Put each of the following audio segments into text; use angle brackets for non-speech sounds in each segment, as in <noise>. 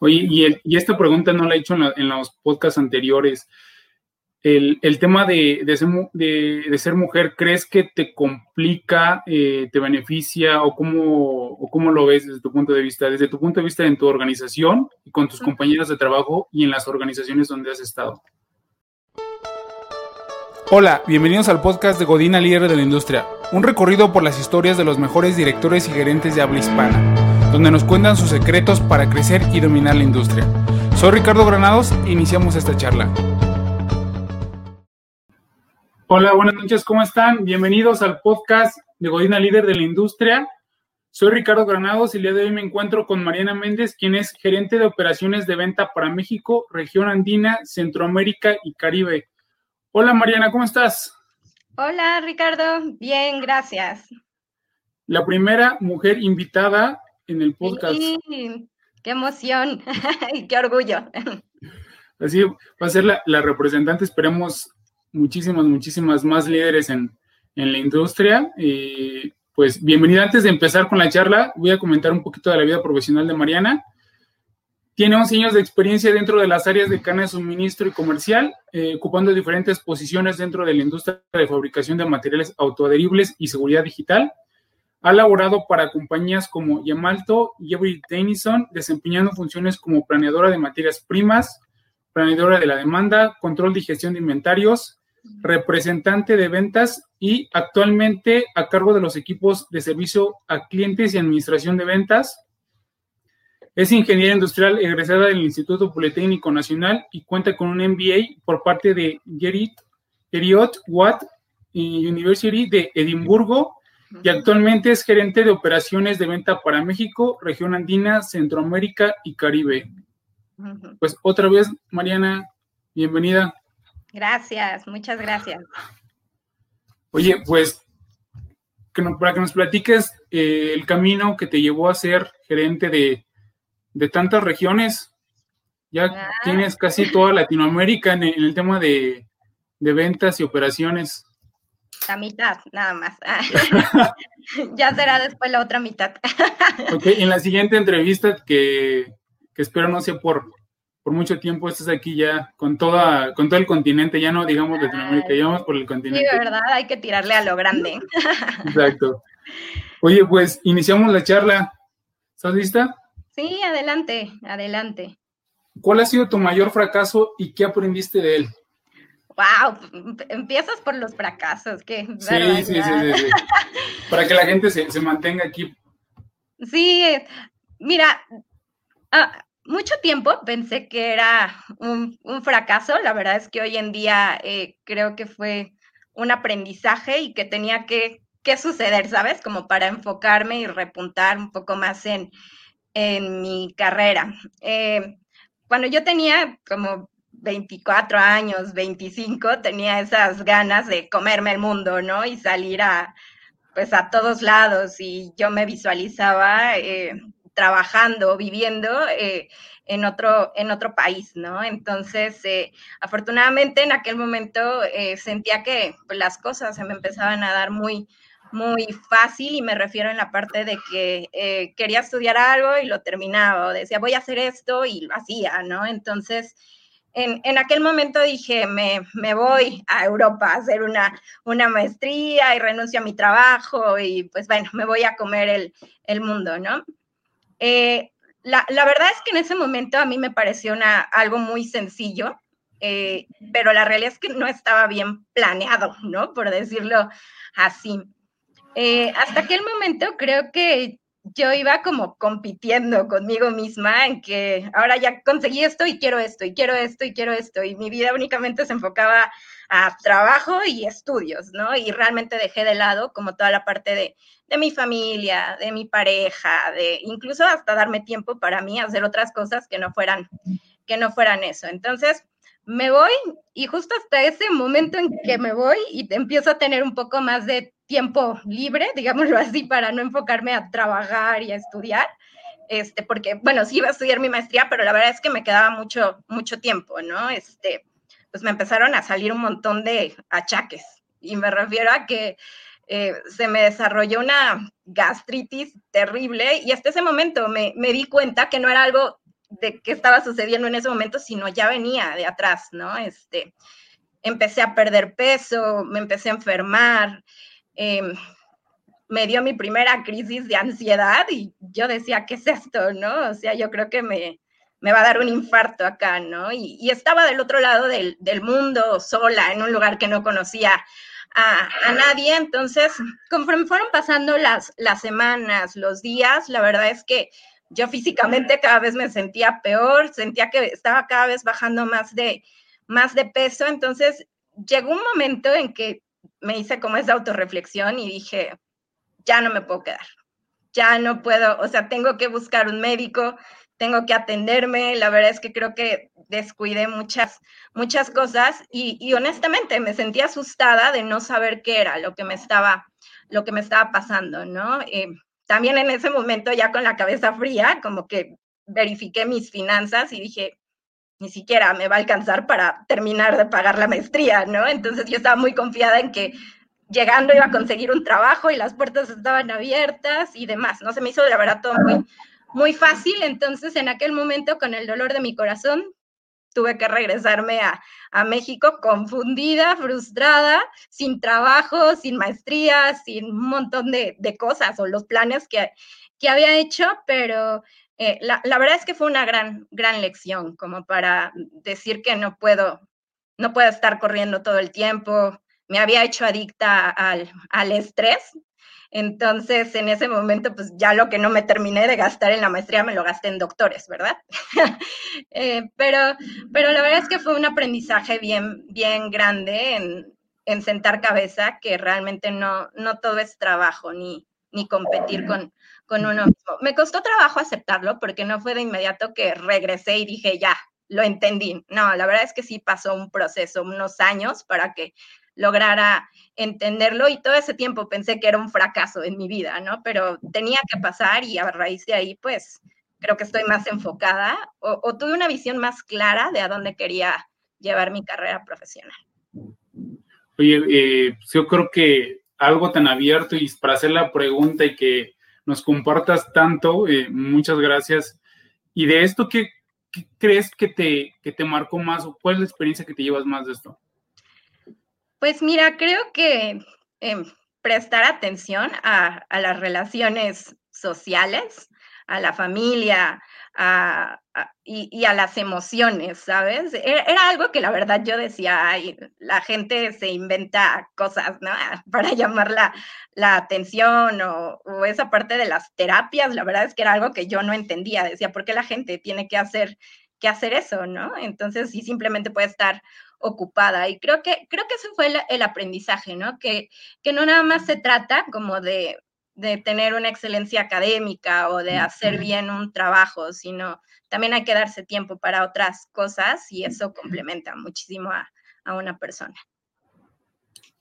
Oye, y, esta pregunta no la he hecho en, los podcasts anteriores. El, tema de, ser, mujer, ¿crees que te complica, eh, te beneficia o cómo, cómo lo ves desde tu punto de vista? Desde tu punto de vista en tu organización y con tus compañeros de trabajo y en las organizaciones donde has estado. Hola, bienvenidos al podcast de Godina Líder de la Industria, un recorrido por las historias de los mejores directores y gerentes de habla hispana donde nos cuentan sus secretos para crecer y dominar la industria. Soy Ricardo Granados e iniciamos esta charla. Hola, buenas noches, ¿cómo están? Bienvenidos al podcast de Godina Líder de la Industria. Soy Ricardo Granados y el día de hoy me encuentro con Mariana Méndez, quien es gerente de operaciones de venta para México, región andina, Centroamérica y Caribe. Hola Mariana, ¿cómo estás? Hola Ricardo, bien, gracias. La primera mujer invitada en el podcast. Sí, qué emoción <laughs> y qué orgullo. Así va a ser la, representante, esperemos muchísimas, muchísimas más líderes en, la industria. pues bienvenida. Antes de empezar con la charla, voy a comentar un poquito de la vida profesional de Mariana. Tiene 11 años de experiencia dentro de las áreas de cana de suministro y comercial, eh, ocupando diferentes posiciones dentro de la industria de fabricación de materiales autoadheribles y seguridad digital. Ha laborado para compañías como Yamalto y Every Tennyson, desempeñando funciones como planeadora de materias primas, planeadora de la demanda, control de gestión de inventarios, representante de ventas y actualmente a cargo de los equipos de servicio a clientes y administración de ventas. Es ingeniera industrial egresada del Instituto Politécnico Nacional y cuenta con un MBA por parte de Geriot Watt University de Edimburgo y actualmente es gerente de operaciones de venta para México, región andina, Centroamérica y Caribe. Pues otra vez, Mariana, bienvenida. Gracias, muchas gracias. Oye, pues para que nos platiques eh, el camino que te llevó a ser gerente de, tantas regiones. Ya ah. tienes casi toda Latinoamérica en, el tema de, de ventas y operaciones. La mitad, nada más. <laughs> ya será después la otra mitad. <laughs> ok, en la siguiente entrevista, que, espero no sea por, por mucho tiempo, estás aquí ya con toda, con todo el continente, ya no digamos Latinoamérica, ya vamos por el continente. Sí, de verdad, hay que tirarle a lo grande. <laughs> Exacto. Oye, pues iniciamos la charla. ¿Estás lista? Sí, adelante, adelante. ¿Cuál ha sido tu mayor fracaso y qué aprendiste de él? Wow, empiezas por los fracasos, que sí, sí, sí, sí, Para que la gente se, mantenga aquí. Sí, mira, ah, mucho tiempo pensé que era un, fracaso. La verdad es que hoy en día eh, creo que fue un aprendizaje y que tenía que, suceder, ¿sabes? Como para enfocarme y repuntar un poco más en, en mi carrera. Eh, cuando yo tenía como 24 años, 25, tenía esas ganas de comerme el mundo, ¿no? Y salir a, pues a todos lados y yo me visualizaba eh, trabajando, viviendo eh, en, otro, en otro país, ¿no? Entonces, eh, afortunadamente en aquel momento sentía que pues, las cosas se me empezaban a dar muy, muy fácil y me refiero en la parte de que quería estudiar algo y lo terminaba o decía voy a hacer esto y lo hacía, ¿no? Entonces, en, aquel momento dije, me, voy a Europa a hacer una, una, maestría y renuncio a mi trabajo y pues bueno, me voy a comer el, mundo, ¿no? Eh, la, verdad es que en ese momento a mí me pareció una, algo muy sencillo, eh, pero la realidad es que no estaba bien planeado, ¿no? Por decirlo así. Eh, hasta aquel momento creo que yo iba como compitiendo conmigo misma en que ahora ya conseguí esto y quiero esto y quiero esto y quiero esto y mi vida únicamente se enfocaba a trabajo y estudios, ¿no? Y realmente dejé de lado como toda la parte de, de mi familia, de mi pareja, de incluso hasta darme tiempo para mí hacer otras cosas que no fueran que no fueran eso. Entonces, me voy y justo hasta ese momento en que me voy y empiezo a tener un poco más de tiempo libre, <laughs> digámoslo así, para no enfocarme a trabajar y a estudiar, este, porque, bueno, sí iba a estudiar mi maestría, pero la verdad es que me quedaba mucho, mucho tiempo, ¿no? Este, pues me empezaron a salir un montón de achaques y me refiero a que eh, se me desarrolló una gastritis terrible y hasta ese momento me, me di cuenta que no era algo de qué estaba sucediendo en ese momento, sino ya venía de atrás, ¿no? Este, empecé a perder peso, me empecé a enfermar, em, me dio mi primera crisis de ansiedad y yo decía, ¿qué es esto? ¿No? O sea, yo creo que me, me va a dar un infarto acá, ¿no? Y, estaba del otro lado del, mundo, sola, en un lugar que no conocía a, a, nadie. Entonces, conforme fueron pasando las, las semanas, los días, la verdad es que yo físicamente cada vez me sentía peor, sentía que estaba cada vez bajando más de, más de peso. Entonces, llegó un momento en que me hice como esa autorreflexión y dije, ya no me puedo quedar, ya no puedo, o sea, tengo que buscar un médico, tengo que atenderme, la verdad es que creo que descuidé muchas, muchas cosas y, honestamente me sentí asustada de no saber qué era lo que me estaba, lo que me estaba pasando, ¿no? Eh, también en ese momento ya con la cabeza fría, como que verifiqué mis finanzas y dije, ni siquiera me va a alcanzar para terminar de pagar la maestría, ¿no? Entonces yo estaba muy confiada en que llegando iba a conseguir un trabajo y las puertas estaban abiertas y demás, ¿no? Se me hizo la verdad todo muy, muy fácil, entonces en aquel momento con el dolor de mi corazón tuve que regresarme a, México confundida, frustrada, sin trabajo, sin maestría, sin un montón de, cosas o los planes que, que había hecho, pero eh, la, la, verdad es que fue una gran, gran lección como para decir que no puedo, no puedo estar corriendo todo el tiempo. Me había hecho adicta al, al estrés, entonces, en ese momento, pues ya lo que no me terminé de gastar en la maestría me lo gasté en doctores, ¿verdad? <laughs> Eh, pero, pero la verdad es que fue un aprendizaje bien, bien grande en, en sentar cabeza, que realmente no, no todo es trabajo ni, ni competir con, con uno mismo. Me costó trabajo aceptarlo porque no fue de inmediato que regresé y dije, ya, lo entendí. No, la verdad es que sí pasó un proceso, unos años para que lograra entenderlo y todo ese tiempo pensé que era un fracaso en mi vida, ¿no? Pero tenía que pasar y a raíz de ahí, pues, creo que estoy más enfocada o, tuve una visión más clara de a dónde quería llevar mi carrera profesional. Oye, eh, yo creo que algo tan abierto y para hacer la pregunta y que nos compartas tanto, eh, muchas gracias. Y de esto, ¿qué, crees que te, que te marcó más o cuál es la experiencia que te llevas más de esto? Pues mira, creo que em, prestar atención a, las relaciones sociales, a la familia y, a las emociones, ¿sabes? E, era, algo que la verdad yo decía, ay, la gente se inventa cosas, ¿no? <laughs> Para llamar la, atención o, o, esa parte de las terapias, la verdad es que era algo que yo no entendía, decía, ¿por qué la gente tiene que hacer, que hacer eso, ¿no? Entonces, sí, simplemente puede estar ocupada. Y creo que, creo que ese fue el, aprendizaje, ¿no? Que, que no nada más se trata como de, de tener una excelencia académica o de hacer bien un trabajo, sino también hay que darse tiempo para otras cosas y eso complementa muchísimo a, a una persona.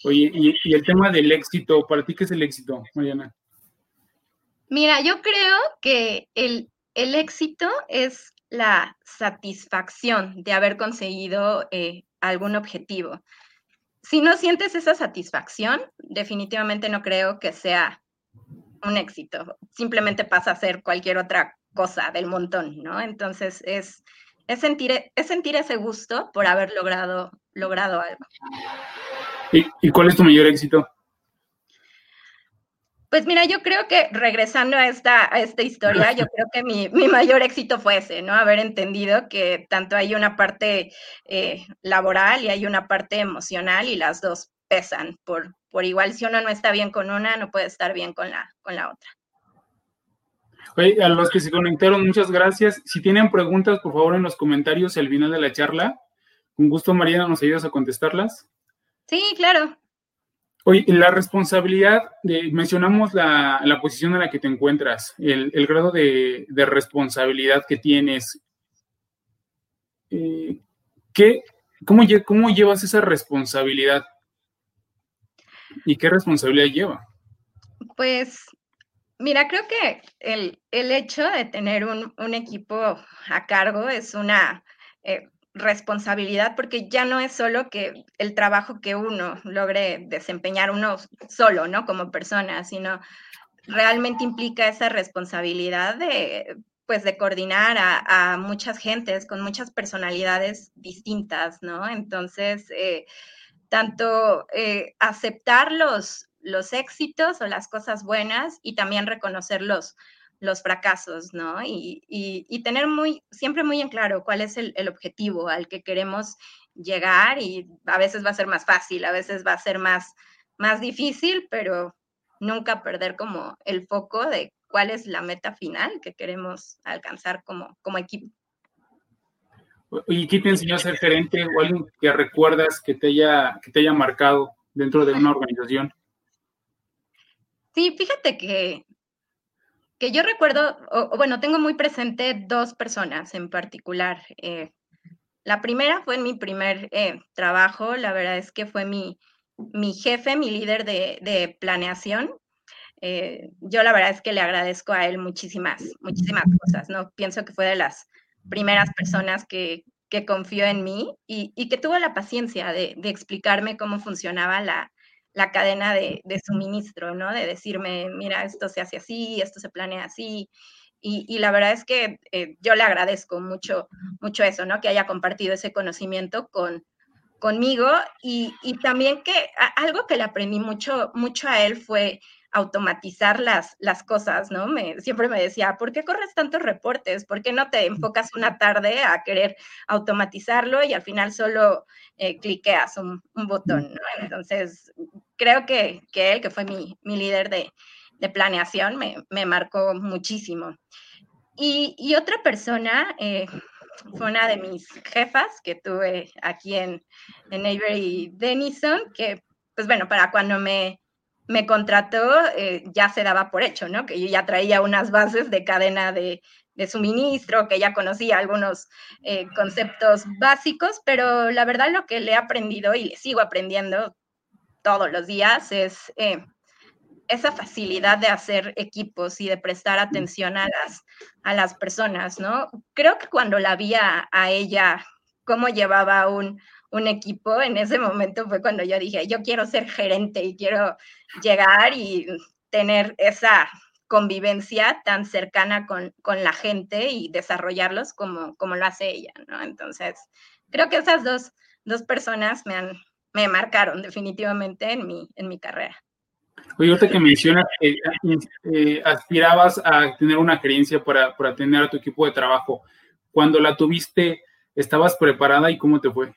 Oye, y, y, el tema del éxito, ¿para ti qué es el éxito, Mariana? Mira, yo creo que el, el éxito es la satisfacción de haber conseguido eh, algún objetivo. Si no sientes esa satisfacción, definitivamente no creo que sea un éxito. Simplemente pasa a ser cualquier otra cosa del montón, ¿no? Entonces es, es, sentir, es sentir ese gusto por haber logrado, logrado algo. ¿Y, ¿Y cuál es tu mayor éxito? Pues mira, yo creo que regresando a esta, a esta historia, yo creo que mi, mayor éxito fue ese, ¿no? Haber entendido que tanto hay una parte eh, laboral y hay una parte emocional y las dos pesan por, por igual. Si uno no está bien con una, no puede estar bien con la, con la otra. Oye, a los que se conectaron, muchas gracias. Si tienen preguntas, por favor, en los comentarios al final de la charla. Con gusto, Mariana, ¿nos ayudas a contestarlas? Sí, claro. Oye, la responsabilidad, de, mencionamos la, posición en la que te encuentras, el, grado de, responsabilidad que tienes. Eh, cómo, ¿Cómo llevas esa responsabilidad? ¿Y qué responsabilidad lleva? Pues, mira, creo que el, hecho de tener un, equipo a cargo es una, eh, responsabilidad porque ya no es solo que el trabajo que uno logre desempeñar uno solo, ¿no? Como persona, sino realmente implica esa responsabilidad de pues de coordinar a, muchas gentes con muchas personalidades distintas, ¿no? Entonces, eh, tanto eh, aceptar los, los éxitos o las cosas buenas y también reconocer los, los fracasos, ¿no? Y, tener muy, siempre muy en claro cuál es el, objetivo al que queremos llegar y a veces va a ser más fácil, a veces va a ser más, más difícil, pero nunca perder como el foco de cuál es la meta final que queremos alcanzar como, como equipo. ¿Y qué te enseñó a ser gerente o alguien que recuerdas que te haya, que te haya marcado dentro de una organización? Sí, fíjate que, que yo recuerdo, bueno, tengo muy presente dos personas en particular. Eh, la primera fue mi primer eh, trabajo, la verdad es que fue mi, mi jefe, mi líder de, planeación. Eh, yo la verdad es que le agradezco a él muchísimas, muchísimas cosas, ¿no? Pienso que fue de las primeras personas que, que confió en mí y, que tuvo la paciencia de, explicarme cómo funcionaba la, la cadena de, suministro, ¿no? De decirme, mira, esto se hace así, esto se planea así. Y, la verdad es que eh, yo le agradezco mucho, mucho eso, ¿no? Que haya compartido ese conocimiento con, conmigo y, también que algo que le aprendí mucho, mucho a él fue automatizar las, las cosas, ¿no? Me, siempre me decía, ¿por qué corres tantos reportes? ¿Por qué no te enfocas una tarde a querer automatizarlo y al final solo eh, cliqueas un, botón, ¿no? Entonces, creo que, él, que fue mi, líder de, planeación, me, marcó muchísimo. Y, otra persona eh, fue una de mis jefas que tuve aquí en, en Avery Denison, que, pues bueno, para cuando me me contrató, eh, ya se daba por hecho, ¿no? Que yo ya traía unas bases de cadena de, suministro, que ya conocía algunos eh, conceptos básicos, pero la verdad lo que le he aprendido y le sigo aprendiendo todos los días es eh, esa facilidad de hacer equipos y de prestar atención a las, a las personas, ¿no? Creo que cuando la vi a ella, cómo llevaba un, un equipo, en ese momento fue cuando yo dije, yo quiero ser gerente y quiero llegar y tener esa convivencia tan cercana con, la gente y desarrollarlos como, como lo hace ella, ¿no? Entonces, creo que esas dos, personas me, han, me marcaron definitivamente en mi, en mi carrera. Oye, ahorita que mencionas que eh, aspirabas a tener una gerencia para, para tener a tu equipo de trabajo, cuando la tuviste, ¿estabas preparada y cómo te fue?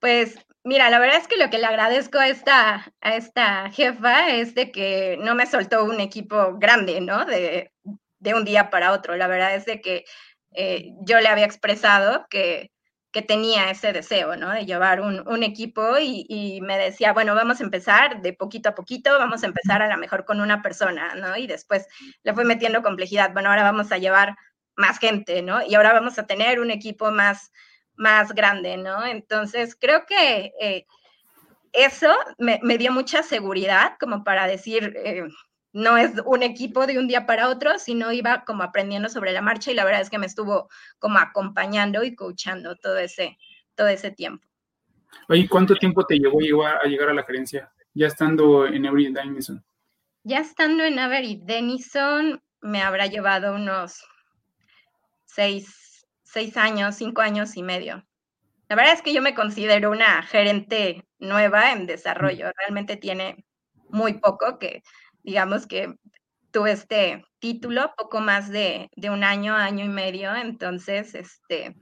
Pues mira, la verdad es que lo que le agradezco a esta, a esta jefa es de que no me soltó un equipo grande, ¿no? De, un día para otro. La verdad es de que eh, yo le había expresado que, tenía ese deseo, ¿no? De llevar un, equipo y, y, me decía, bueno, vamos a empezar de poquito a poquito, vamos a empezar a lo mejor con una persona, ¿no? Y después le fue metiendo complejidad, bueno, ahora vamos a llevar más gente, ¿no? Y ahora vamos a tener un equipo más, más grande, ¿no? Entonces, creo que eh, eso me, dio mucha seguridad como para decir, eh, no es un equipo de un día para otro, sino iba como aprendiendo sobre la marcha y la verdad es que me estuvo como acompañando y coachando todo ese, todo ese tiempo. Oye, ¿cuánto tiempo te llevó a llegar a la gerencia? Ya estando en Avery Denison. Ya estando en Avery Denison, me habrá llevado unos seis, seis años, cinco años y medio. La verdad es que yo me considero una gerente nueva en desarrollo. Realmente tiene muy poco que, digamos que tuve este título, poco más de, un año, año y medio. Entonces, este,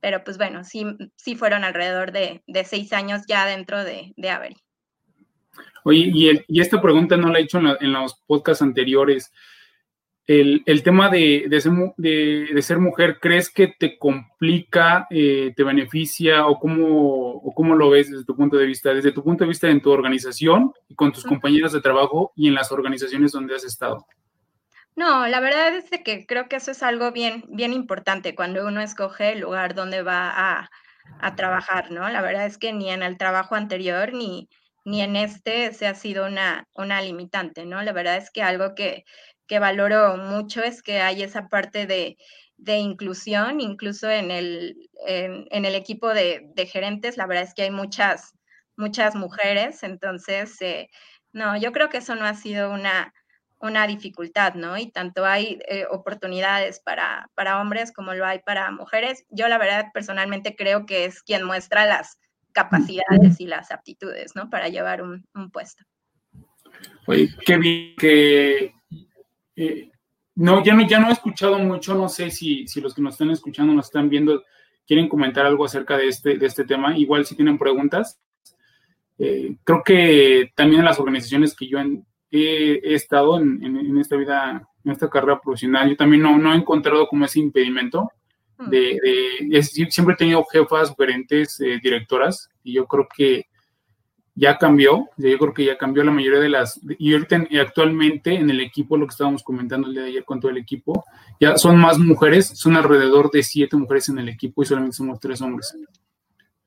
pero pues bueno, sí, sí fueron alrededor de, seis años ya dentro de, de Avery. Oye, y, esta pregunta no la he hecho en, en los podcasts anteriores el, tema de, de, ser, mujer, ¿crees que te complica, eh, te beneficia o cómo, cómo lo ves desde tu punto de vista? Desde tu punto de vista en tu organización y con tus compañeros de trabajo y en las organizaciones donde has estado. No, la verdad es que creo que eso es algo bien, bien importante cuando uno escoge el lugar donde va a, trabajar, ¿no? La verdad es que ni en el trabajo anterior ni, ni en este se ha sido una, una limitante, ¿no? La verdad es que algo que, que valoro mucho es que hay esa parte de, inclusión, incluso en el, en, el equipo de, gerentes, la verdad es que hay muchas, muchas mujeres, entonces, eh, no, yo creo que eso no ha sido una, una dificultad, ¿no? Y tanto hay eh, oportunidades para, para hombres como lo hay para mujeres. Yo la verdad personalmente creo que es quien muestra las capacidades y las aptitudes, ¿no? Para llevar un, puesto. Oye, qué bien que... Eh, no, ya no, ya no he escuchado mucho, no sé si, si los que nos están escuchando, nos están viendo, quieren comentar algo acerca de este, de este tema. Igual si tienen preguntas. Eh, creo que también en las organizaciones que yo he, estado en, esta vida, en esta carrera profesional, yo también no, no he encontrado como ese impedimento de, siempre he tenido jefas, gerentes, eh, directoras, y yo creo que ya cambió, yo creo que ya cambió la mayoría de las, y ahorita actualmente en el equipo, lo que estábamos comentando el día de ayer con todo el equipo, ya son más mujeres, son alrededor de siete mujeres en el equipo y solamente somos tres hombres.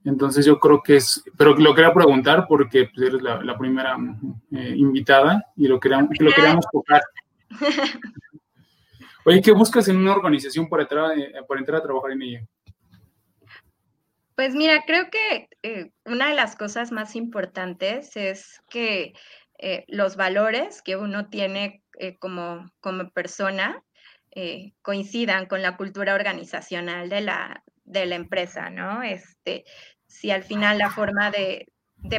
Entonces yo creo que es, pero lo quería preguntar porque pues, eres la, primera eh, invitada y lo queríamos, lo queríamos tocar. <laughs> Oye, ¿qué buscas en una organización para entrar, eh, para entrar a trabajar en ella? Pues mira, creo que eh, una de las cosas más importantes es que los valores que uno tiene como, como persona coincidan con la cultura organizacional de la, de la empresa, ¿no? Este, si al final la forma de,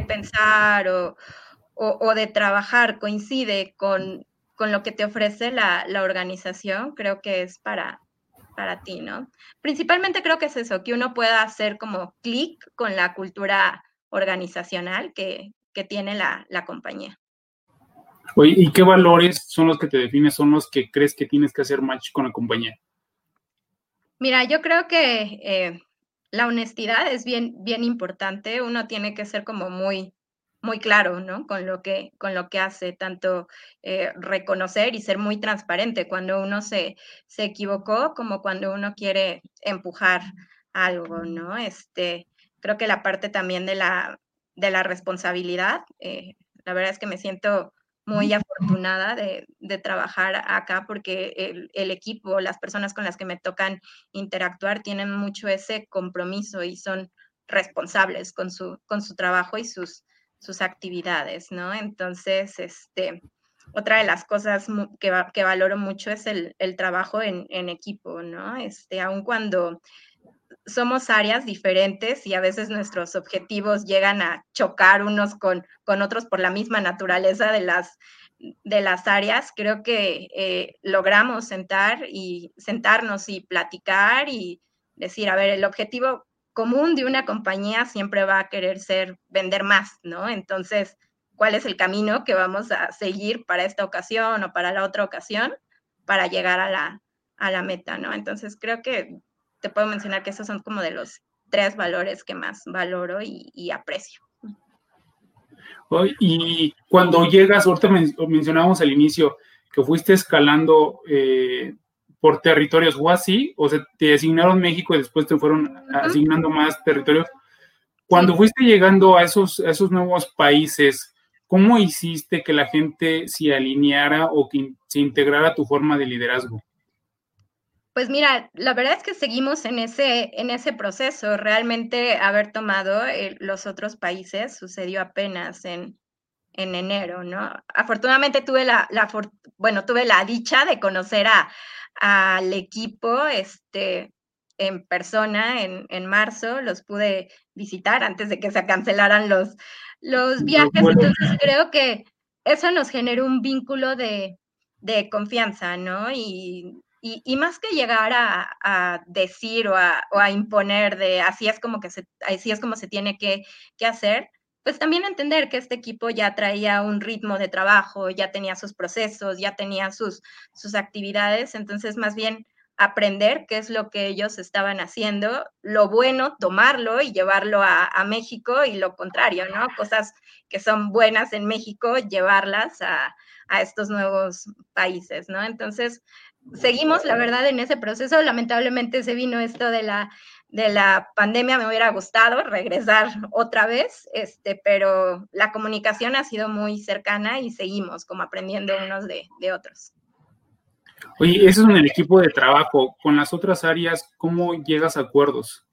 pensar o, de trabajar coincide con, lo que te ofrece la, organización, creo que es para, para ti, ¿no? Principalmente creo que es eso, que uno pueda hacer como clic con la cultura organizacional que, tiene la, compañía. Oye, ¿y qué valores son los que te defines, son los que crees que tienes que hacer match con la compañía? Mira, yo creo que eh, la honestidad es bien, bien importante. Uno tiene que ser como muy, muy claro, ¿no? Con lo que, con lo que hace, tanto eh, reconocer y ser muy transparente cuando uno se, se equivocó como cuando uno quiere empujar algo, ¿no? Este, creo que la parte también de la, de la responsabilidad, eh, la verdad es que me siento muy afortunada de, trabajar acá porque el, equipo, las personas con las que me tocan interactuar tienen mucho ese compromiso y son responsables con su, con su trabajo y sus, sus actividades, ¿no? Entonces, este, otra de las cosas que, valoro mucho es el, trabajo en, en, equipo, ¿no? Este, aun cuando somos áreas diferentes y a veces nuestros objetivos llegan a chocar unos con, con otros por la misma naturaleza de las, de las áreas. Creo que eh, logramos sentar y sentarnos y platicar y decir, a ver, el objetivo común de una compañía siempre va a querer ser vender más, ¿no? Entonces, ¿cuál es el camino que vamos a seguir para esta ocasión o para la otra ocasión para llegar a la, a la meta, ¿no? Entonces, creo que te puedo mencionar que esos son como de los tres valores que más valoro y, aprecio. Y cuando llegas, ahorita mencionábamos al inicio que fuiste escalando eh, por territorios o así, o sea, te asignaron México y después te fueron asignando más territorios. Cuando fuiste llegando a esos, a esos nuevos países, ¿cómo hiciste que la gente se alineara o que se integrara a tu forma de liderazgo? Pues mira, la verdad es que seguimos en ese, en ese proceso. Realmente haber tomado eh, los otros países sucedió apenas en, en enero, ¿no? Afortunadamente tuve la, la bueno, tuve la dicha de conocer al equipo este, en persona en, en, marzo, los pude visitar antes de que se cancelaran los, los viajes, entonces creo que eso nos generó un vínculo de, de confianza, ¿no? Y y, más que llegar a, decir o a, imponer de así es como que se, así es como se tiene que, hacer, pues también entender que este equipo ya traía un ritmo de trabajo, ya tenía sus procesos, ya tenía sus, sus actividades, entonces más bien aprender qué es lo que ellos estaban haciendo, lo bueno, tomarlo y llevarlo a, México y lo contrario, ¿no? Cosas que son buenas en México, llevarlas a, a estos nuevos países, ¿no? Entonces, seguimos, la verdad, en ese proceso. Lamentablemente se vino esto de la, de la pandemia, me hubiera gustado regresar otra vez, este, pero la comunicación ha sido muy cercana y seguimos como aprendiendo unos de, otros. Oye, eso es en el equipo de trabajo. Con las otras áreas, ¿cómo llegas a acuerdos?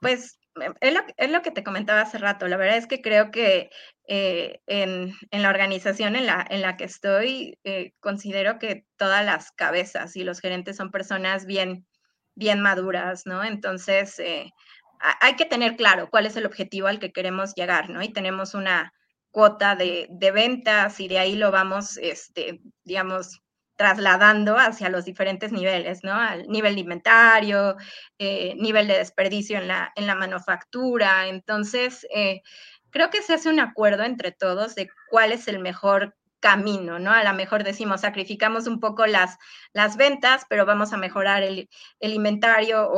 Pues es lo, que te comentaba hace rato. La verdad es que creo que eh, en, la organización en la, en la que estoy, eh, considero que todas las cabezas y los gerentes son personas bien, bien maduras, ¿no? Entonces, eh, hay que tener claro cuál es el objetivo al que queremos llegar, ¿no? Y tenemos una cuota de, de ventas y de ahí lo vamos, este, digamos, trasladando hacia los diferentes niveles, ¿no? Al nivel de inventario, eh, nivel de desperdicio en la, en la manufactura. Entonces, eh, creo que se hace un acuerdo entre todos de cuál es el mejor camino, ¿no? A lo mejor decimos, sacrificamos un poco las, las ventas, pero vamos a mejorar el, inventario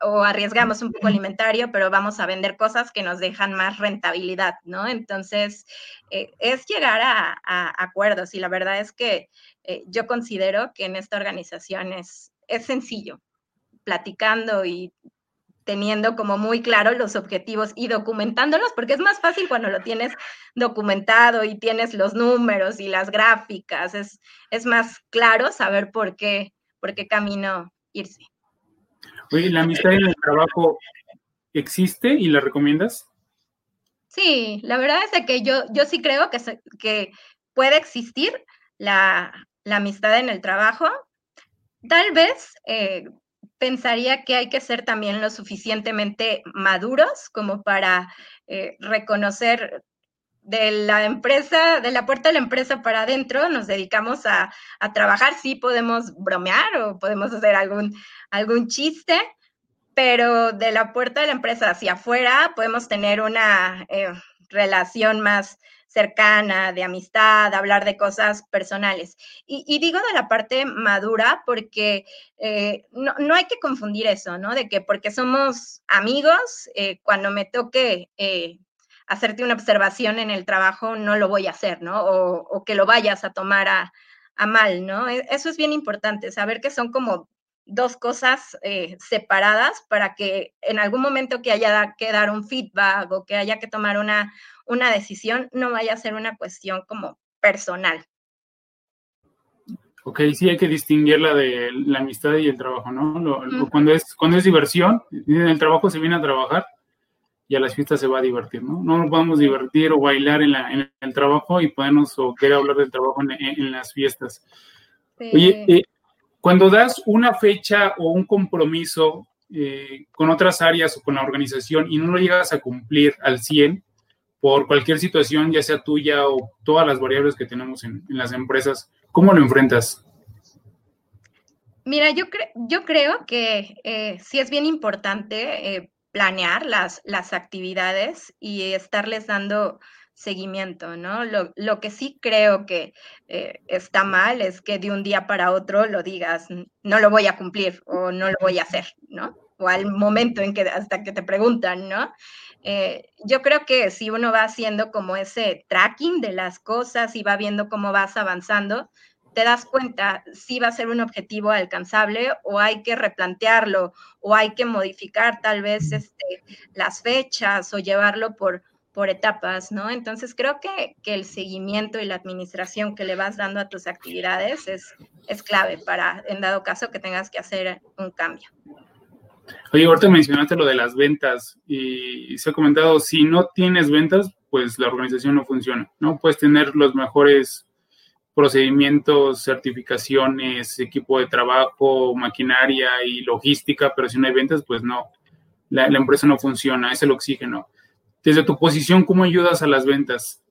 o, arriesgamos un poco el inventario, pero vamos a vender cosas que nos dejan más rentabilidad, ¿no? Entonces, eh, es llegar a, acuerdos y la verdad es que eh, yo considero que en esta organización es, es sencillo, platicando y teniendo como muy claro los objetivos y documentándolos, porque es más fácil cuando lo tienes documentado y tienes los números y las gráficas, es, es más claro saber por qué, por qué camino irse. Oye, ¿la amistad en el trabajo existe y la recomiendas? Sí, la verdad es que yo, yo sí creo que, que puede existir la, la amistad en el trabajo. Tal vez eh, pensaría que hay que ser también lo suficientemente maduros como para eh, reconocer de la empresa, de la puerta de la empresa para adentro, nos dedicamos a, trabajar, sí podemos bromear o podemos hacer algún, algún chiste, pero de la puerta de la empresa hacia afuera podemos tener una eh, relación más, cercana, de amistad, hablar de cosas personales. Y, digo de la parte madura porque eh, no, hay que confundir eso, ¿no? De que porque somos amigos, eh, cuando me toque eh, hacerte una observación en el trabajo, no lo voy a hacer, ¿no? O, que lo vayas a tomar a, a, mal, ¿no? E, eso es bien importante, saber que son como dos cosas separadas para que en algún momento que haya que dar un feedback o que haya que tomar una, una decisión no vaya a ser una cuestión como personal. Ok, sí hay que distinguir la de la amistad y el trabajo, ¿no? cuando, es, cuando es diversión, en el trabajo se viene a trabajar y a las fiestas se va a divertir, ¿no? No nos vamos a divertir o bailar en, la, en el trabajo y podernos o querer hablar del trabajo en, las fiestas. Oye, eh, cuando das una fecha o un compromiso eh, con otras áreas o con la organización y no lo llegas a cumplir al 100, por cualquier situación, ya sea tuya o todas las variables que tenemos en, las empresas, ¿cómo lo enfrentas? Mira, yo, yo creo que eh, sí es bien importante eh, planear las, actividades y estarles dando seguimiento, ¿no? Lo, que sí creo que eh, está mal es que de un día para otro lo digas, no lo voy a cumplir o no lo voy a hacer, ¿no? O al momento en que hasta que te preguntan, ¿no? Eh, yo creo que si uno va haciendo como ese tracking de las cosas y va viendo cómo vas avanzando, te das cuenta si va a ser un objetivo alcanzable o hay que replantearlo o hay que modificar tal vez este, las fechas o llevarlo por, por etapas, ¿no? Entonces creo que, que, el seguimiento y la administración que le vas dando a tus actividades es, es clave para, en dado caso, que tengas que hacer un cambio. Oye, ahorita mencionaste lo de las ventas y se ha comentado, si no tienes ventas, pues la organización no funciona, ¿no? Puedes tener los mejores procedimientos, certificaciones, equipo de trabajo, maquinaria y logística, pero si no hay ventas, pues no, la, empresa no funciona, es el oxígeno. Desde tu posición, ¿cómo ayudas a las ventas?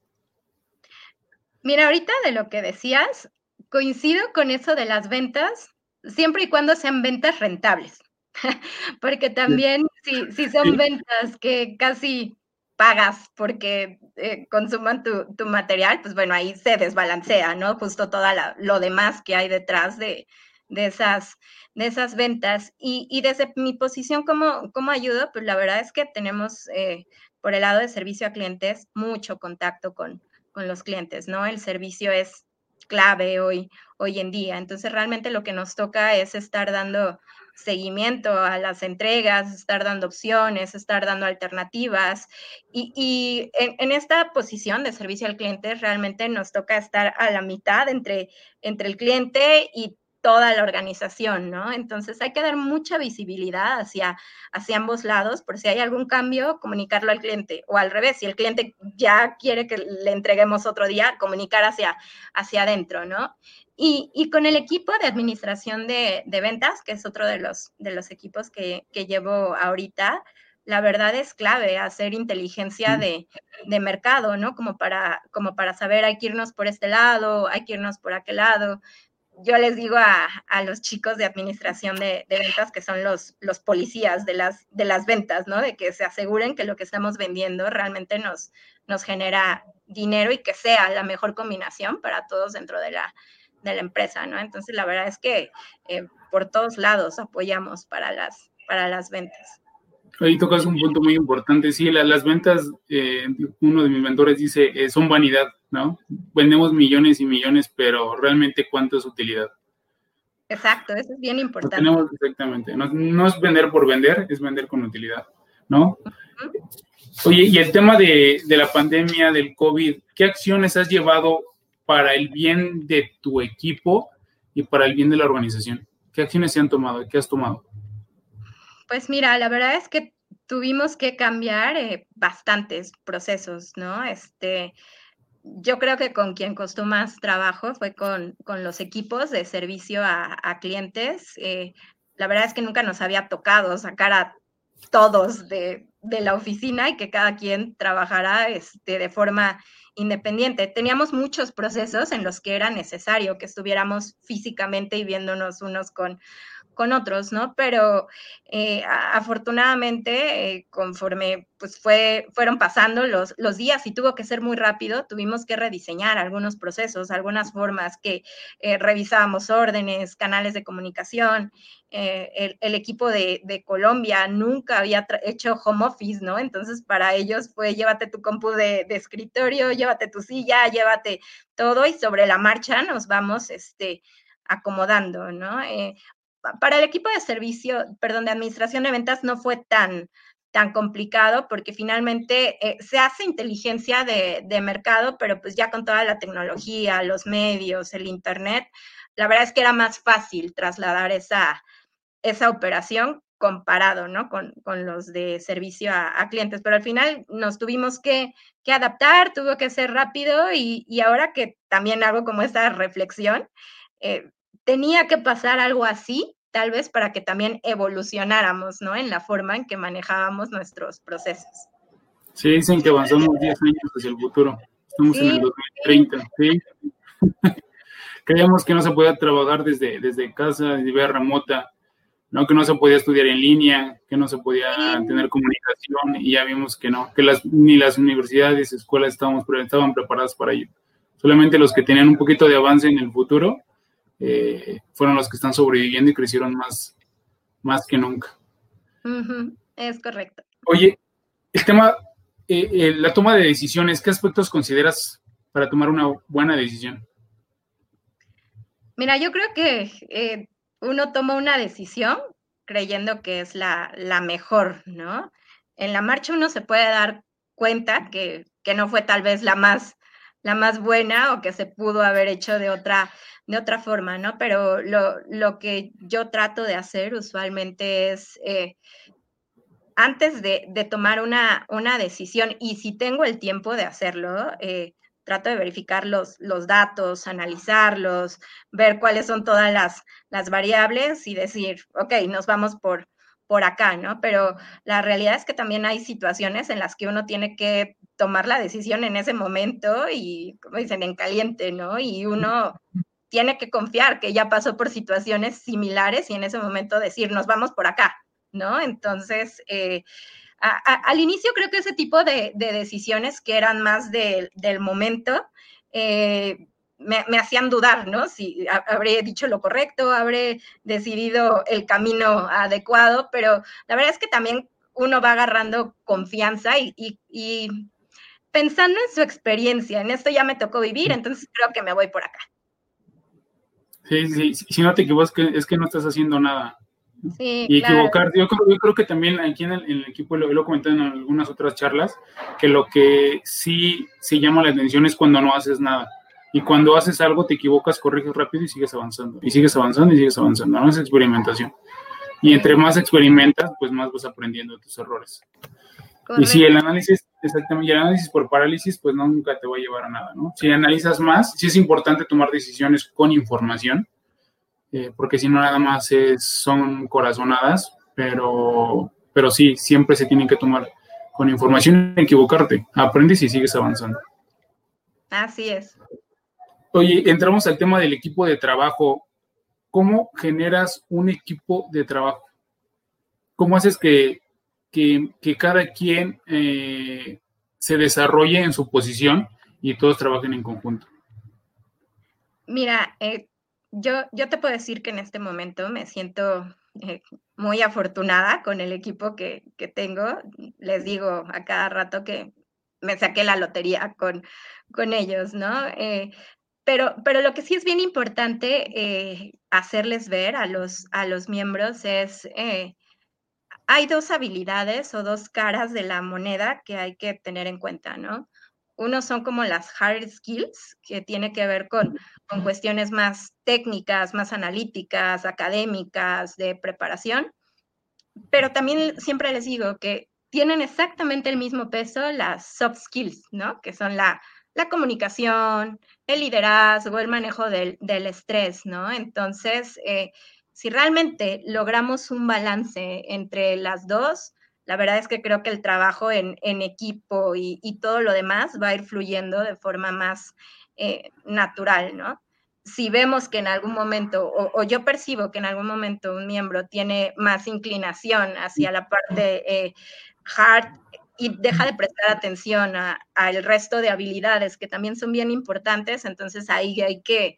Mira, ahorita de lo que decías, coincido con eso de las ventas, siempre y cuando sean ventas rentables. <laughs> porque también si, si son ventas que casi pagas porque eh, consuman tu, tu, material, pues bueno, ahí se desbalancea, ¿no? Justo todo lo demás que hay detrás de, de, esas, de esas ventas. Y, y desde mi posición como, como ayudo, pues la verdad es que tenemos eh, por el lado de servicio a clientes mucho contacto con, con los clientes, ¿no? El servicio es clave hoy, hoy en día. Entonces, realmente lo que nos toca es estar dando seguimiento a las entregas, estar dando opciones, estar dando alternativas. Y, en, esta posición de servicio al cliente realmente nos toca estar a la mitad entre, entre el cliente y toda la organización, ¿no? Entonces hay que dar mucha visibilidad hacia, hacia ambos lados, por si hay algún cambio, comunicarlo al cliente, o al revés, si el cliente ya quiere que le entreguemos otro día, comunicar hacia, hacia adentro, ¿no? Y, y, con el equipo de administración de, de, ventas, que es otro de los, de los equipos que, que llevo ahorita, la verdad es clave hacer inteligencia de, de, mercado, ¿no? Como para, como para saber, hay que irnos por este lado, hay que irnos por aquel lado. Yo les digo a, a los chicos de administración de, de, ventas que son los, los policías de las, de las ventas, ¿no? De que se aseguren que lo que estamos vendiendo realmente nos, nos genera dinero y que sea la mejor combinación para todos dentro de la, de la empresa, ¿no? Entonces, la verdad es que eh, por todos lados apoyamos para las, para las ventas. Ahí tocas un punto muy importante. Sí, las ventas, eh, uno de mis mentores dice, eh, son vanidad, ¿no? Vendemos millones y millones, pero realmente cuánto es utilidad. Exacto, eso es bien importante. tenemos exactamente. No, no, es vender por vender, es vender con utilidad, ¿no? Oye, y el tema de, de la pandemia, del COVID, ¿qué acciones has llevado para el bien de tu equipo y para el bien de la organización? ¿Qué acciones se han tomado? ¿Qué has tomado? Pues mira, la verdad es que tuvimos que cambiar eh, bastantes procesos, ¿no? Este, yo creo que con quien costó más trabajo fue con, con los equipos de servicio a, clientes. Eh, la verdad es que nunca nos había tocado sacar a todos de, de la oficina y que cada quien trabajara este, de forma independiente. Teníamos muchos procesos en los que era necesario que estuviéramos físicamente y viéndonos unos con, con otros, ¿no? Pero eh, afortunadamente, eh, conforme pues fue, fueron pasando los, los días y tuvo que ser muy rápido, tuvimos que rediseñar algunos procesos, algunas formas que eh, revisábamos órdenes, canales de comunicación. El, equipo de, de, Colombia nunca había hecho home office, ¿no? Entonces para ellos fue llévate tu compu de, escritorio, llévate tu silla, llévate todo y sobre la marcha nos vamos, este, acomodando, ¿no? Para el equipo de servicio, perdón, de administración de ventas no fue tan, tan complicado porque finalmente eh, se hace inteligencia de, de, mercado, pero pues ya con toda la tecnología, los medios, el Internet, la verdad es que era más fácil trasladar esa, esa operación comparado, ¿no? Con, con los de servicio a, clientes, pero al final nos tuvimos que, que adaptar, tuvo que ser rápido y, y, ahora que también hago como esta reflexión, eh, tenía que pasar algo así, tal vez para que también evolucionáramos, ¿no? En la forma en que manejábamos nuestros procesos. Sí, dicen que avanzamos 10 años hacia el futuro. Estamos sí, en el 2030, ¿sí? <laughs> Creíamos que no se podía trabajar desde, desde casa, de vía remota, ¿no? que no se podía estudiar en línea, que no se podía sí. tener comunicación, y ya vimos que no, que las, ni las universidades, escuelas estaban preparadas para ello. Solamente los que tenían un poquito de avance en el futuro eh, fueron los que están sobreviviendo y crecieron más, más que nunca. Uh -huh, es correcto. Oye, el tema, eh, eh, la toma de decisiones, ¿qué aspectos consideras para tomar una buena decisión? Mira, yo creo que uno toma una decisión creyendo que es la, la, mejor, ¿no? En la marcha uno se puede dar cuenta que, que no fue tal vez la más, la más buena o que se pudo haber hecho de otra, de otra forma, ¿no? Pero lo, lo que yo trato de hacer usualmente es, eh, antes de, de, tomar una, una decisión, y si tengo el tiempo de hacerlo, eh, trato de verificar los, los, datos, analizarlos, ver cuáles son todas las, las variables y decir, ok, nos vamos por, por acá, ¿no? Pero la realidad es que también hay situaciones en las que uno tiene que tomar la decisión en ese momento y, como dicen, en caliente, ¿no? Y uno tiene que confiar que ya pasó por situaciones similares y en ese momento decir, nos vamos por acá, ¿no? Entonces, eh, a, a, al inicio creo que ese tipo de, de decisiones que eran más de, del momento, eh, me, me, hacían dudar, ¿no? Si habré dicho lo correcto, habré decidido el camino adecuado, pero la verdad es que también uno va agarrando confianza y, y, y pensando en su experiencia, en esto ya me tocó vivir, entonces creo que me voy por acá. Sí, sí, sí, si no te equivocas, es que no estás haciendo nada. Sí, y equivocar, claro. yo, creo, yo creo que también aquí en el, en el equipo, lo, lo, he comentado en algunas otras charlas, que lo que sí se llama la atención es cuando no haces nada. Y cuando haces algo, te equivocas, corriges rápido y sigues avanzando. Y sigues avanzando y sigues avanzando. No es experimentación. Y entre más experimentas, pues más vas aprendiendo de tus errores. Y si el análisis, exactamente, el análisis por parálisis, pues nunca te va a llevar a nada, ¿no? Si analizas más, sí es importante tomar decisiones con información, eh, porque si no nada más es, son corazonadas, pero, pero sí, siempre se tienen que tomar con información equivocarte. Aprendes y sigues avanzando. Así es. Oye, entramos al tema del equipo de trabajo. ¿Cómo generas un equipo de trabajo? ¿Cómo haces que, que, cada quien eh, se desarrolle en su posición y todos trabajen en conjunto? Mira, eh, yo, yo te puedo decir que en este momento me siento eh, muy afortunada con el equipo que, tengo. Les digo a cada rato que me saqué la lotería con, con ellos, ¿no? Pero, pero lo que sí es bien importante eh, hacerles ver a los, a los miembros es, hay dos habilidades o dos caras de la moneda que hay que tener en cuenta, ¿no? Uno son como las hard skills, que tiene que ver con, con cuestiones más técnicas, más analíticas, académicas, de preparación. Pero también siempre les digo que tienen exactamente el mismo peso las soft skills, ¿no? Que son la, la comunicación, el liderazgo, el manejo del, del estrés, ¿no? Entonces, eh, si realmente logramos un balance entre las dos, la verdad es que creo que el trabajo en, equipo y, todo lo demás va a ir fluyendo de forma más eh, natural, ¿no? Si vemos que en algún momento, o, yo percibo que en algún momento un miembro tiene más inclinación hacia la parte eh, hard y deja de prestar atención al resto de habilidades que también son bien importantes, entonces ahí hay que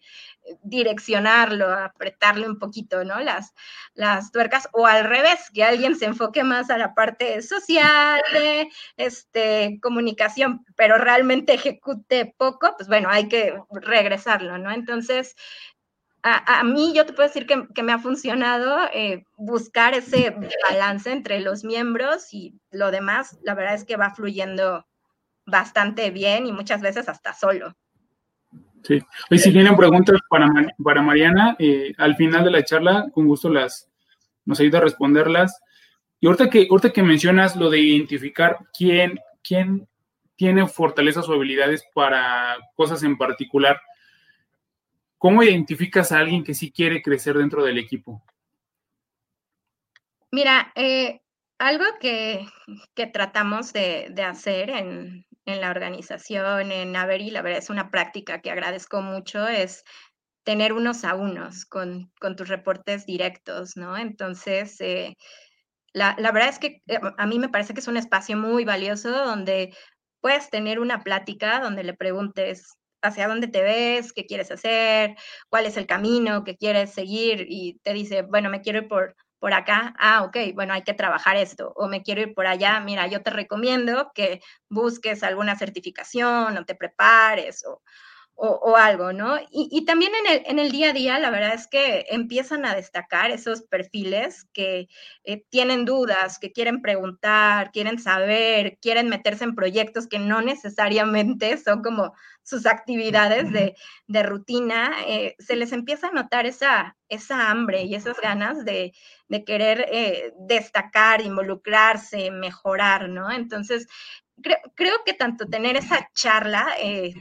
direccionarlo, apretarle un poquito, ¿no? Las, las tuercas, o al revés, que alguien se enfoque más a la parte social, de este, comunicación, pero realmente ejecute poco, pues bueno, hay que regresarlo, ¿no? Entonces, a, mí yo te puedo decir que, me ha funcionado eh, buscar ese balance entre los miembros y lo demás, la verdad es que va fluyendo bastante bien y muchas veces hasta solo. Sí. Hoy si tienen preguntas para, para Mariana, eh, al final de la charla, con gusto las nos ayuda a responderlas. Y ahorita que, ahorita que mencionas lo de identificar quién, quién tiene fortalezas o habilidades para cosas en particular, ¿cómo identificas a alguien que sí quiere crecer dentro del equipo? Mira, eh, algo que, tratamos de, hacer en, la organización, en Avery, la verdad es una práctica que agradezco mucho, es tener unos a unos con, tus reportes directos, ¿no? Entonces, eh, la, verdad es que eh, a mí me parece que es un espacio muy valioso donde puedes tener una plática donde le preguntes hacia dónde te ves, qué quieres hacer, cuál es el camino que quieres seguir y te dice, bueno, me quiero ir por por acá, ah, ok, bueno, hay que trabajar esto, o me quiero ir por allá, mira, yo te recomiendo que busques alguna certificación o te prepares o, algo, ¿no? Y, también en el, en el, día a día, la verdad es que empiezan a destacar esos perfiles que eh, tienen dudas, que quieren preguntar, quieren saber, quieren meterse en proyectos que no necesariamente son como sus actividades de, de rutina, eh, se les empieza a notar esa, esa hambre y esas ganas de, de querer eh, destacar, involucrarse, mejorar, ¿no? Entonces, Creo, creo, que tanto tener esa charla eh,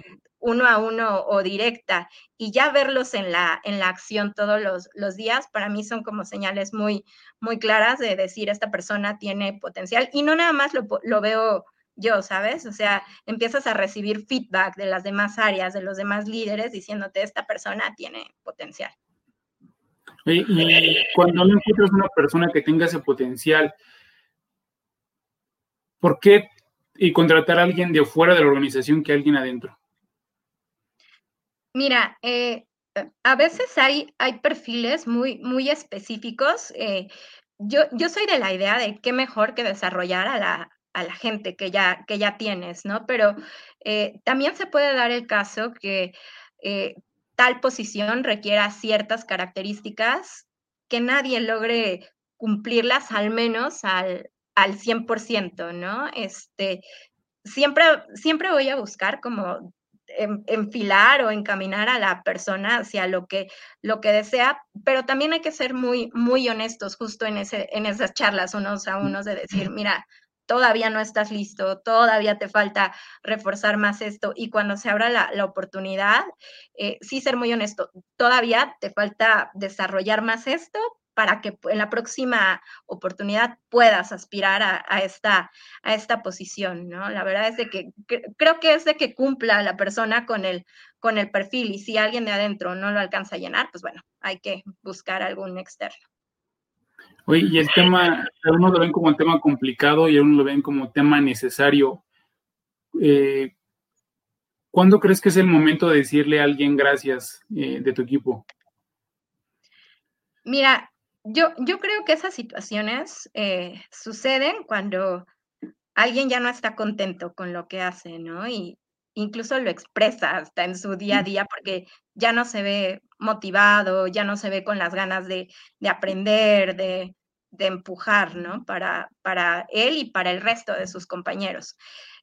uno a uno o directa y ya verlos en la, en la acción todos los, los, días, para mí son como señales muy, muy claras de decir esta persona tiene potencial y no nada más lo, lo veo yo, ¿sabes? O sea, empiezas a recibir feedback de las demás áreas, de los demás líderes, diciéndote, esta persona tiene potencial. Y, cuando no encuentras una persona que tenga ese potencial, ¿por qué y contratar a alguien de fuera de la organización que alguien adentro? Mira, eh, a veces hay, hay perfiles muy, muy específicos. Eh, yo, yo soy de la idea de qué mejor que desarrollar a la, a la gente que ya, que ya tienes, ¿no? Pero eh, también se puede dar el caso que tal posición requiera ciertas características que nadie logre cumplirlas al menos al, al 100%, ¿no? Este, siempre, siempre voy a buscar como enfilar o encaminar a la persona hacia lo que, lo que desea, pero también hay que ser muy, muy honestos justo en, ese, en esas charlas unos a unos de decir, mira, todavía no estás listo, todavía te falta reforzar más esto y cuando se abra la, oportunidad, eh, sí ser muy honesto, todavía te falta desarrollar más esto, para que en la próxima oportunidad puedas aspirar a, esta, a esta posición, ¿no? La verdad es de que, creo que es de que cumpla la persona con el, con el perfil y si alguien de adentro no lo alcanza a llenar, pues bueno, hay que buscar algún externo. Oye, y el tema, algunos lo ven como un tema complicado y algunos lo ven como tema necesario. Eh, ¿Cuándo crees que es el momento de decirle a alguien gracias eh, de tu equipo? Mira, yo, yo creo que esas situaciones eh, suceden cuando alguien ya no está contento con lo que hace, ¿no? Y incluso lo expresa hasta en su día a día porque ya no se ve motivado, ya no se ve con las ganas de, aprender, de, empujar, ¿no? Para, para él y para el resto de sus compañeros.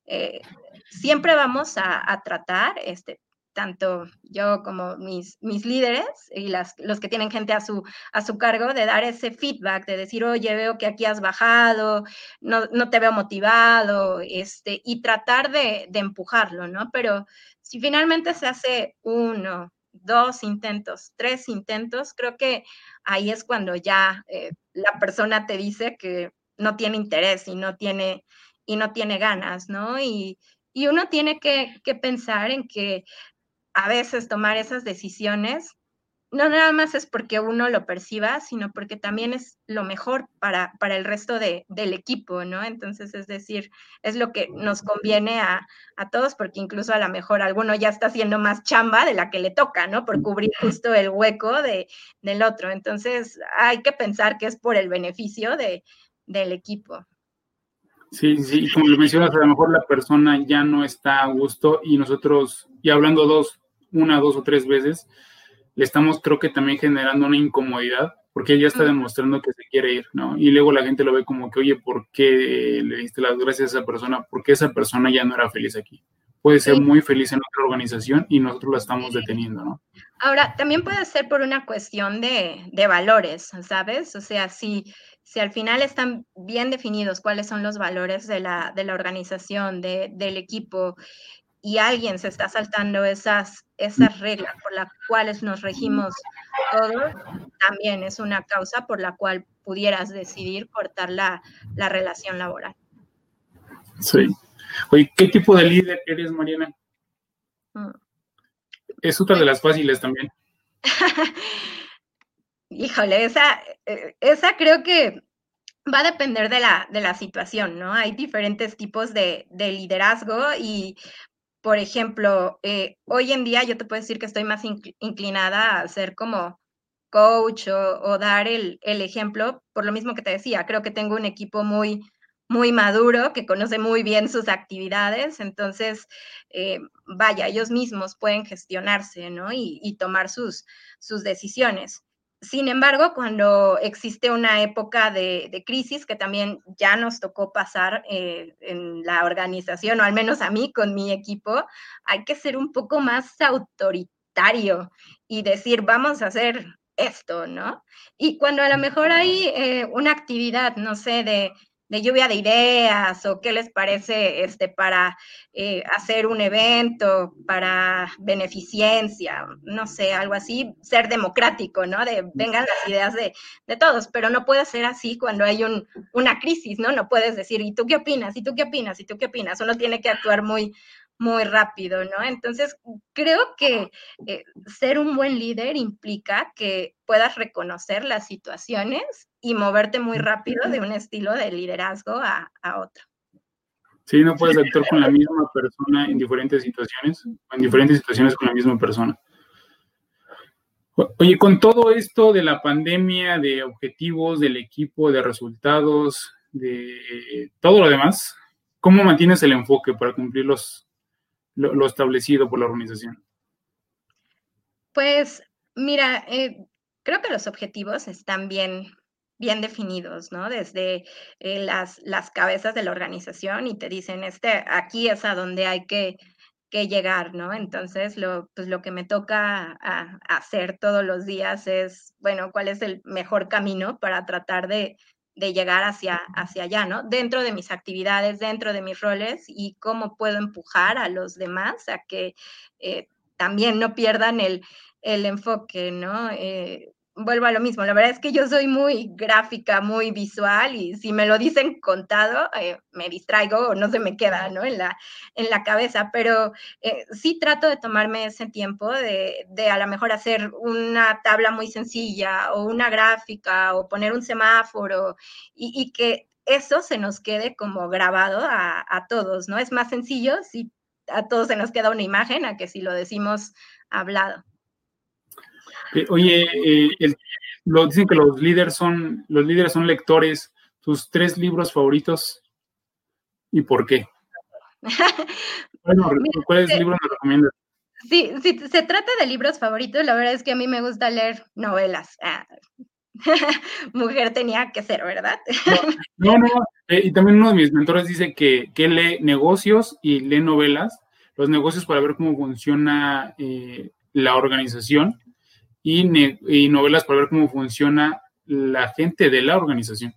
Eh, siempre vamos a, a, tratar, este, tanto yo como mis, mis líderes y las, los que tienen gente a su, a su cargo, de dar ese feedback, de decir, oye, veo que aquí has bajado, no, no te veo motivado, este, y tratar de, de, empujarlo, ¿no? Pero si finalmente se hace uno, dos intentos, tres intentos, creo que ahí es cuando ya eh, la persona te dice que no tiene interés y no tiene, y no tiene ganas, ¿no? Y, y uno tiene que, que, pensar en que a veces tomar esas decisiones no nada más es porque uno lo perciba, sino porque también es lo mejor para, para el resto de, del equipo, ¿no? Entonces, es decir, es lo que nos conviene a, a, todos, porque incluso a lo mejor alguno ya está haciendo más chamba de la que le toca, ¿no? Por cubrir justo el hueco de, del otro. Entonces, hay que pensar que es por el beneficio de, del equipo. Sí, sí, como le mencionas, a lo mejor la persona ya no está a gusto y nosotros, y hablando dos, una, dos o tres veces, le estamos creo que también generando una incomodidad porque ella está demostrando que se quiere ir, ¿no? Y luego la gente lo ve como que, oye, ¿por qué le diste las gracias a esa persona? Porque esa persona ya no era feliz aquí. Puede ser muy feliz en otra organización y nosotros la estamos deteniendo, ¿no? Ahora, también puede ser por una cuestión de, de valores, ¿sabes? O sea, si, si al final están bien definidos cuáles son los valores de la, de la organización, de, del equipo, y alguien se está saltando esas, esas reglas por las cuales nos regimos todos, también es una causa por la cual pudieras decidir cortar la, la relación laboral. Sí. Oye, ¿qué tipo de líder eres, Mariana? Mm. Es otra de las fáciles también. <laughs> Híjole, esa, eh, esa creo que va a depender de la, de la situación, ¿no? Hay diferentes tipos de, de liderazgo y por ejemplo, eh, hoy en día yo te puedo decir que estoy más inclinada a ser como coach o, dar el, ejemplo, por lo mismo que te decía, creo que tengo un equipo muy, muy maduro, que conoce muy bien sus actividades, entonces, eh, vaya, ellos mismos pueden gestionarse, ¿no? Y, y tomar sus, sus decisiones. Sin embargo, cuando existe una época de, crisis que también ya nos tocó pasar eh, en la organización, o al menos a mí con mi equipo, hay que ser un poco más autoritario y decir, vamos a hacer esto, ¿no? Y cuando a lo mejor hay eh, una actividad, no sé, de de lluvia de ideas o qué les parece este, para eh, hacer un evento, para beneficencia, no sé, algo así, ser democrático, ¿no? De vengan las ideas de, de todos, pero no puede ser así cuando hay un, una crisis, ¿no? No puedes decir, ¿y tú qué opinas? ¿Y tú qué opinas? ¿Y tú qué opinas? Uno tiene que actuar muy, muy rápido, ¿no? Entonces, creo que eh, ser un buen líder implica que puedas reconocer las situaciones y moverte muy rápido de un estilo de liderazgo a, otro. Sí, no puedes actuar con la misma persona en diferentes situaciones, en diferentes situaciones con la misma persona. Oye, con todo esto de la pandemia, de objetivos del equipo, de resultados, de todo lo demás, ¿cómo mantienes el enfoque para cumplir los, lo, establecido por la organización? Pues mira, eh, creo que los objetivos están bien, bien definidos, ¿no? Desde eh, las, las cabezas de la organización y te dicen, este, aquí es a donde hay que, que llegar, ¿no? Entonces, lo, pues lo que me toca hacer todos los días es, bueno, cuál es el mejor camino para tratar de, llegar hacia, hacia allá, ¿no? Dentro de mis actividades, dentro de mis roles y cómo puedo empujar a los demás a que eh, también no pierdan el, el enfoque, ¿no? Eh, vuelvo a lo mismo, la verdad es que yo soy muy gráfica, muy visual y si me lo dicen contado, eh, me distraigo o no se me queda, ¿no? En la, en la cabeza, pero eh, sí trato de tomarme ese tiempo de, de, a lo mejor hacer una tabla muy sencilla o una gráfica o poner un semáforo y, y que eso se nos quede como grabado a, a todos, ¿no? Es más sencillo si a todos se nos queda una imagen a que si lo decimos hablado. Eh, oye, eh, lo dicen que los líderes son los líderes son lectores. ¿Tus tres libros favoritos y por qué? <laughs> bueno, ¿cuáles libros me recomiendas? Sí, si se trata de libros favoritos, la verdad es que a mí me gusta leer novelas. Ah, <laughs> mujer tenía que ser, ¿verdad? no, no, eh, y también uno de mis mentores dice que, que, lee negocios y lee novelas, los negocios para ver cómo funciona la organización y, novelas para ver cómo funciona la gente de la organización.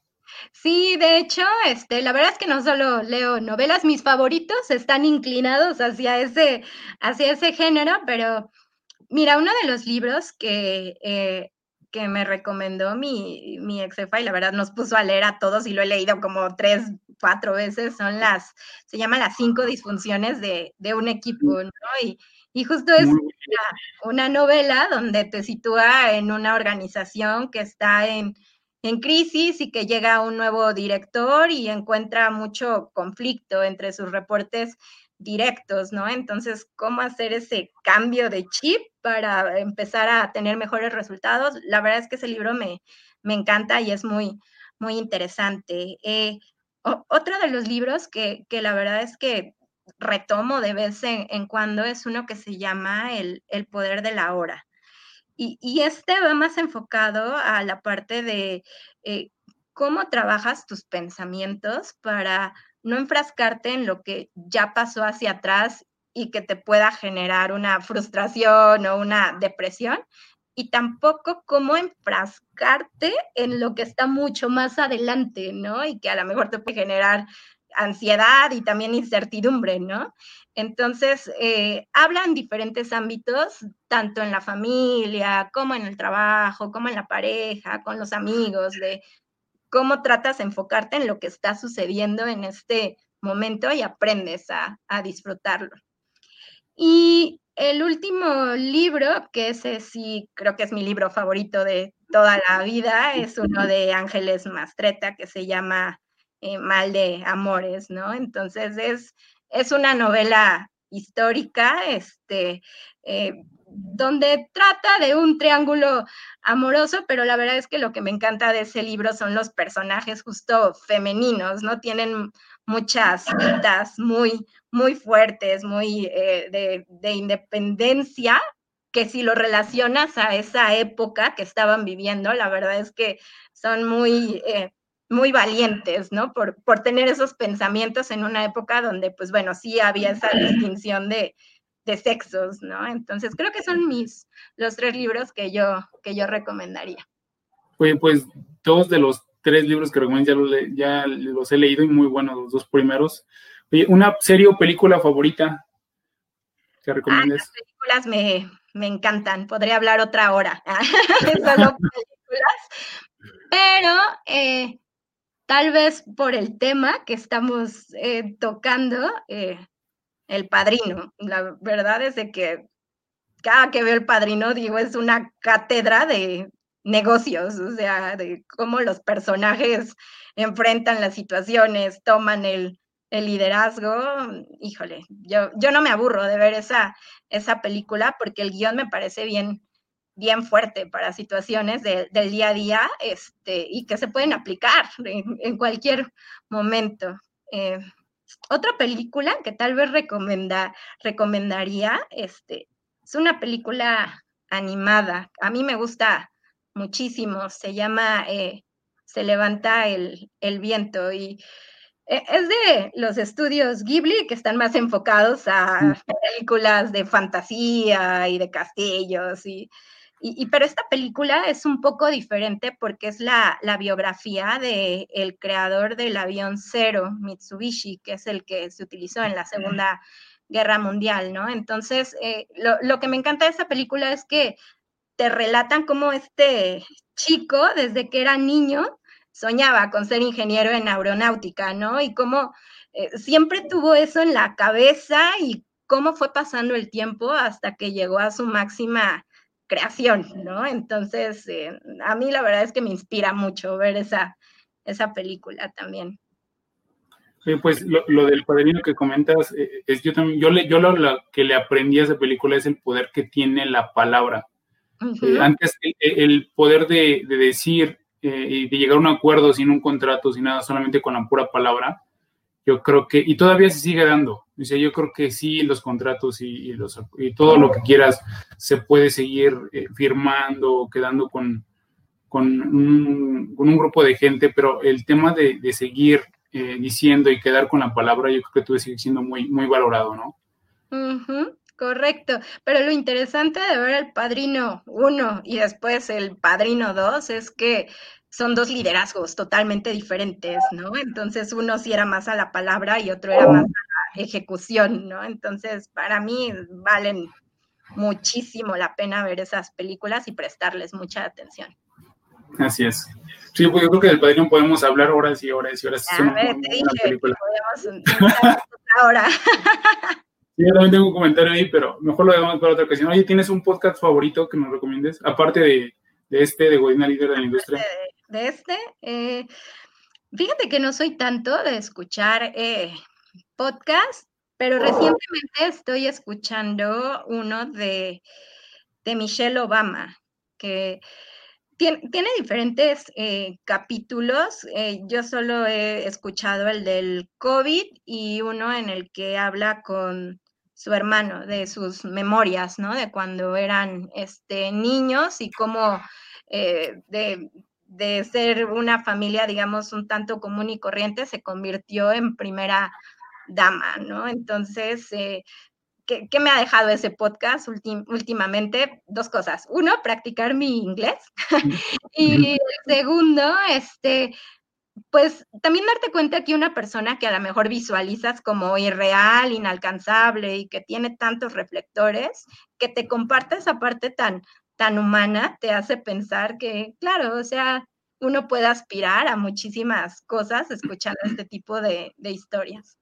Sí, de hecho, este, la verdad es que no solo leo novelas, mis favoritos están inclinados hacia ese, hacia ese género, pero mira, uno de los libros que, eh, que me recomendó mi, mi ex jefa y la verdad nos puso a leer a todos y lo he leído como tres, cuatro veces, son las, se llama las cinco disfunciones de, de un equipo, ¿no? Y, y justo es una, novela donde te sitúa en una organización que está en, crisis y que llega un nuevo director y encuentra mucho conflicto entre sus reportes directos, ¿no? Entonces, ¿cómo hacer ese cambio de chip para empezar a tener mejores resultados? La verdad es que ese libro me, me encanta y es muy, muy interesante. Eh, otro de los libros que, que, la verdad es que retomo de vez en, cuando es uno que se llama el, poder de la hora. Y, este va más enfocado a la parte de eh, cómo trabajas tus pensamientos para no enfrascarte en lo que ya pasó hacia atrás y que te pueda generar una frustración o una depresión, y tampoco cómo enfrascarte en lo que está mucho más adelante, ¿no? Y que a lo mejor te puede generar ansiedad y también incertidumbre, ¿no? Entonces, eh, hablan diferentes ámbitos, tanto en la familia, como en el trabajo, como en la pareja, con los amigos, de cómo tratas de enfocarte en lo que está sucediendo en este momento y aprendes a, a disfrutarlo. Y el último libro, que ese sí creo que es mi libro favorito de toda la vida, es uno de Ángeles Mastreta que se llama eh, mal de amores, ¿no? Entonces es, es una novela histórica, este, eh, donde trata de un triángulo amoroso, pero la verdad es que lo que me encanta de ese libro son los personajes justo femeninos, ¿no? Tienen muchas citas muy, muy fuertes, muy eh, de, de, independencia, que si lo relacionas a esa época que estaban viviendo, la verdad es que son muy muy valientes, ¿no? Por, por tener esos pensamientos en una época donde, pues bueno, sí había esa distinción de, de sexos, ¿no? Entonces creo que son mis, los tres libros que yo, que yo recomendaría. Oye, pues dos de los tres libros que recomiendo ya, ya los he leído y muy buenos los dos primeros. Oye, ¿una serie o película favorita que recomiendes? las películas me, me encantan, podría hablar otra hora, <laughs> solo películas, pero eh, tal vez por el tema que estamos eh, tocando, eh, el padrino. La verdad es de que cada que veo el padrino, digo, es una cátedra de negocios, o sea, de cómo los personajes enfrentan las situaciones, toman el, liderazgo. Híjole, yo, yo no me aburro de ver esa, esa película porque el guion me parece bien, bien fuerte para situaciones del día a día este, y que se pueden aplicar en, cualquier momento. Eh, otra película que tal vez recomenda, recomendaría este, es una película animada. A mí me gusta muchísimo. Se llama eh, Se levanta el, el, viento y e, es de los estudios Ghibli que están más enfocados a mm. películas de fantasía y de castillos y, y, pero esta película es un poco diferente porque es la, la biografía del el creador del avión Zero, Mitsubishi, que es el que se utilizó en la Segunda Guerra Mundial, ¿no? Entonces, eh, lo, lo, que me encanta de esta película es que te relatan cómo este chico, desde que era niño, soñaba con ser ingeniero en aeronáutica, ¿no? Y cómo eh, siempre tuvo eso en la cabeza y cómo fue pasando el tiempo hasta que llegó a su máxima creación, ¿no? Entonces, eh, a mí la verdad es que me inspira mucho ver esa, esa película también. Sí, pues lo, del padrino que comentas, eh, es yo también, yo, le, yo lo, que le aprendí a esa película es el poder que tiene la palabra. Eh, antes, el, poder de, decir y de llegar a un acuerdo sin un contrato, sin nada, solamente con la pura palabra, yo creo que, y todavía se sigue dando, o yo creo que sí, los contratos y, los, y todo lo que quieras se puede seguir eh, firmando, quedando con, con, un, grupo de gente, pero el tema de, de seguir eh, diciendo y quedar con la palabra, yo creo que tú sigue siendo muy, muy valorado, ¿no? correcto, pero lo interesante de ver el Padrino 1 y después el Padrino 2 es que son dos liderazgos totalmente diferentes, ¿no? Entonces uno sí era más a la palabra y otro era más a la ejecución, ¿no? Entonces para mí valen muchísimo la pena ver esas películas y prestarles mucha atención. Así es. Sí, pues yo creo que del Padrino podemos hablar horas y horas y horas. A ver, te dije, podemos ahora. <laughs> Sí, yo también tengo un comentario ahí, pero mejor lo dejamos para otra ocasión. Oye, ¿tienes un podcast favorito que nos recomiendes? Aparte de, de este, de Godina Líder de la Industria de este. Eh, fíjate que no soy tanto de escuchar eh, podcast, pero recientemente estoy escuchando uno de, Michelle Obama, que tiene, diferentes eh, capítulos. yo solo he escuchado el del COVID y uno en el que habla con su hermano, de sus memorias, ¿no? De cuando eran este, niños y cómo de, de ser una familia, digamos, un tanto común y corriente, se convirtió en primera dama, ¿no? Entonces, eh, ¿qué, me ha dejado ese podcast últimamente? Dos cosas. Uno, practicar mi inglés. <laughs> y segundo, este, pues también darte cuenta que una persona que a lo mejor visualizas como irreal, inalcanzable y que tiene tantos reflectores, que te comparte esa parte tan, tan humana te hace pensar que, claro, o sea, uno puede aspirar a muchísimas cosas escuchando este tipo de, historias.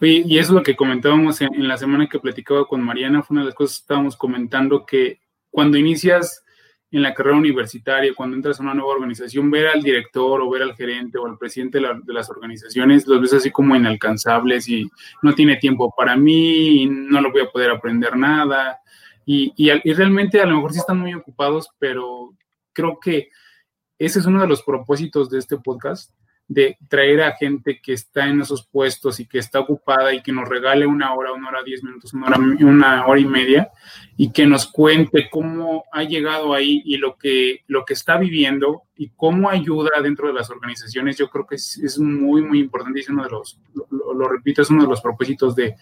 Oye, y eso es lo que comentábamos en, la semana que platicaba con Mariana, fue una de las cosas que estábamos comentando, que cuando inicias en la carrera universitaria, cuando entras a una nueva organización, ver al director o ver al gerente o al presidente de, de, las organizaciones, los ves así como inalcanzables y no tiene tiempo para mí, no lo voy a poder aprender nada, y, y, realmente a lo mejor sí están muy ocupados, pero creo que ese es uno de los propósitos de este podcast, de traer a gente que está en esos puestos y que está ocupada y que nos regale una hora, una hora, diez minutos, una hora, una hora y media y que nos cuente cómo ha llegado ahí y lo que, lo que está viviendo y cómo ayuda dentro de las organizaciones. Yo creo que es, muy, muy importante y es uno de los, lo, lo, repito, es uno de los propósitos de,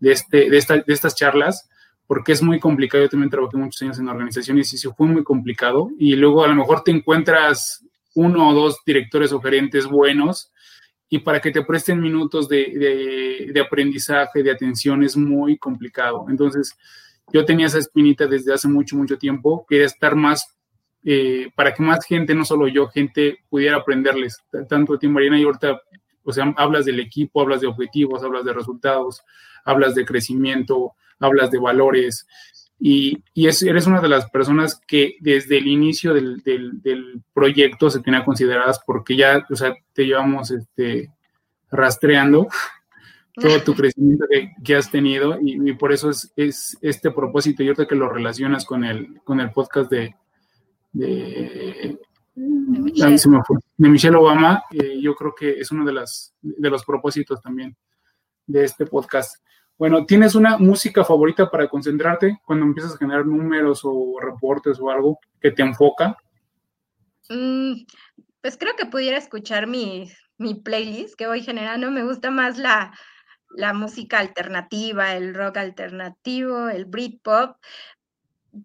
de, este, de, esta, de estas charlas porque es muy complicado. Yo también trabajé muchos años en organizaciones y se fue muy complicado. Y luego a lo mejor te encuentras uno o dos directores o gerentes buenos y para que te presten minutos de, de, aprendizaje, de atención, es muy complicado. Entonces, yo tenía esa espinita desde hace mucho, mucho tiempo. Quería estar más, eh, para que más gente, no solo yo, gente pudiera aprenderles. Tanto de ti, Mariana, y ahorita, o sea, hablas del equipo, hablas de objetivos, hablas de resultados, hablas de crecimiento, hablas de valores y, eres una de las personas que desde el inicio del, proyecto se tiene consideradas porque ya, o sea, te llevamos este, rastreando <laughs> todo tu crecimiento que, has tenido y, por eso es, este propósito y ahorita que lo relacionas con el, con el podcast de, de, Michelle. Obama, eh, yo creo que es uno de, las, de los propósitos también de este podcast. Bueno, ¿tienes una música favorita para concentrarte cuando empiezas a generar números o reportes o algo que te enfoca? Mm, pues creo que pudiera escuchar mi, mi playlist que voy generando. Me gusta más la, la música alternativa, el rock alternativo, el Britpop,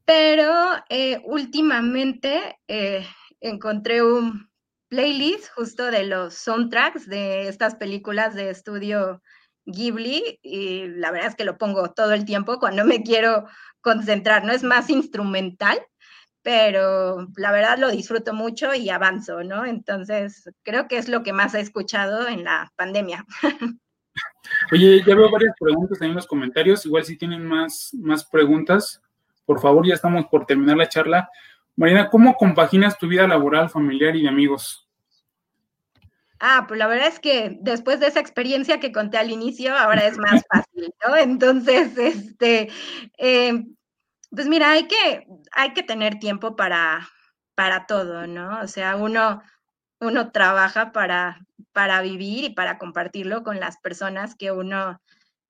pero eh, últimamente eh, encontré un playlist justo de los soundtracks de estas películas de estudio Ghibli y la verdad es que lo pongo todo el tiempo cuando me quiero concentrar, no es más instrumental, pero la verdad lo disfruto mucho y avanzo, ¿no? Entonces, creo que es lo que más he escuchado en la pandemia. <laughs> Oye, ya veo varias preguntas ahí en los comentarios, igual si tienen más, más preguntas, por favor, ya estamos por terminar la charla. Marina, ¿cómo compaginas tu vida laboral, familiar y de amigos? Ah, pues la verdad es que después de esa experiencia que conté al inicio, ahora es más fácil, ¿no? Entonces, este, eh, pues mira, hay que, hay que tener tiempo para, para todo, ¿no? O sea, uno, uno trabaja para, para vivir y para compartirlo con las personas que uno,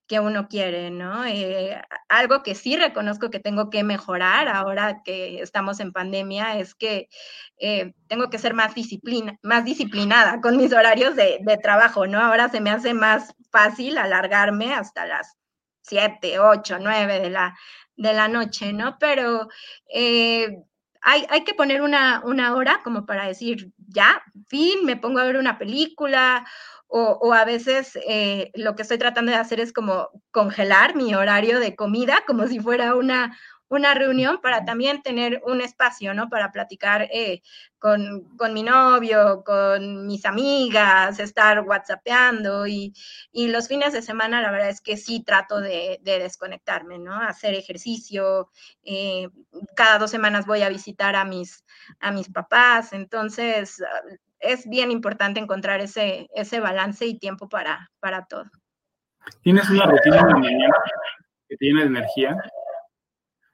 que uno quiere, ¿no? Eh, algo que sí reconozco que tengo que mejorar ahora que estamos en pandemia es que eh, tengo que ser más, disciplina, más disciplinada con mis horarios de, de, trabajo, ¿no? Ahora se me hace más fácil alargarme hasta las 7, 8, 9 de la, de la noche, ¿no? Pero eh, hay, hay, que poner una, una, hora como para decir, ya, fin, me pongo a ver una película. O, o a veces eh, lo que estoy tratando de hacer es como congelar mi horario de comida, como si fuera una, una reunión para también tener un espacio, ¿no? Para platicar eh, con, con, mi novio, con mis amigas, estar whatsappeando y, y, los fines de semana la verdad es que sí trato de, de desconectarme, ¿no? Hacer ejercicio, eh, cada dos semanas voy a visitar a mis, a mis papás, entonces es bien importante encontrar ese, ese balance y tiempo para, para todo. ¿Tienes una rutina de mañana que tiene energía?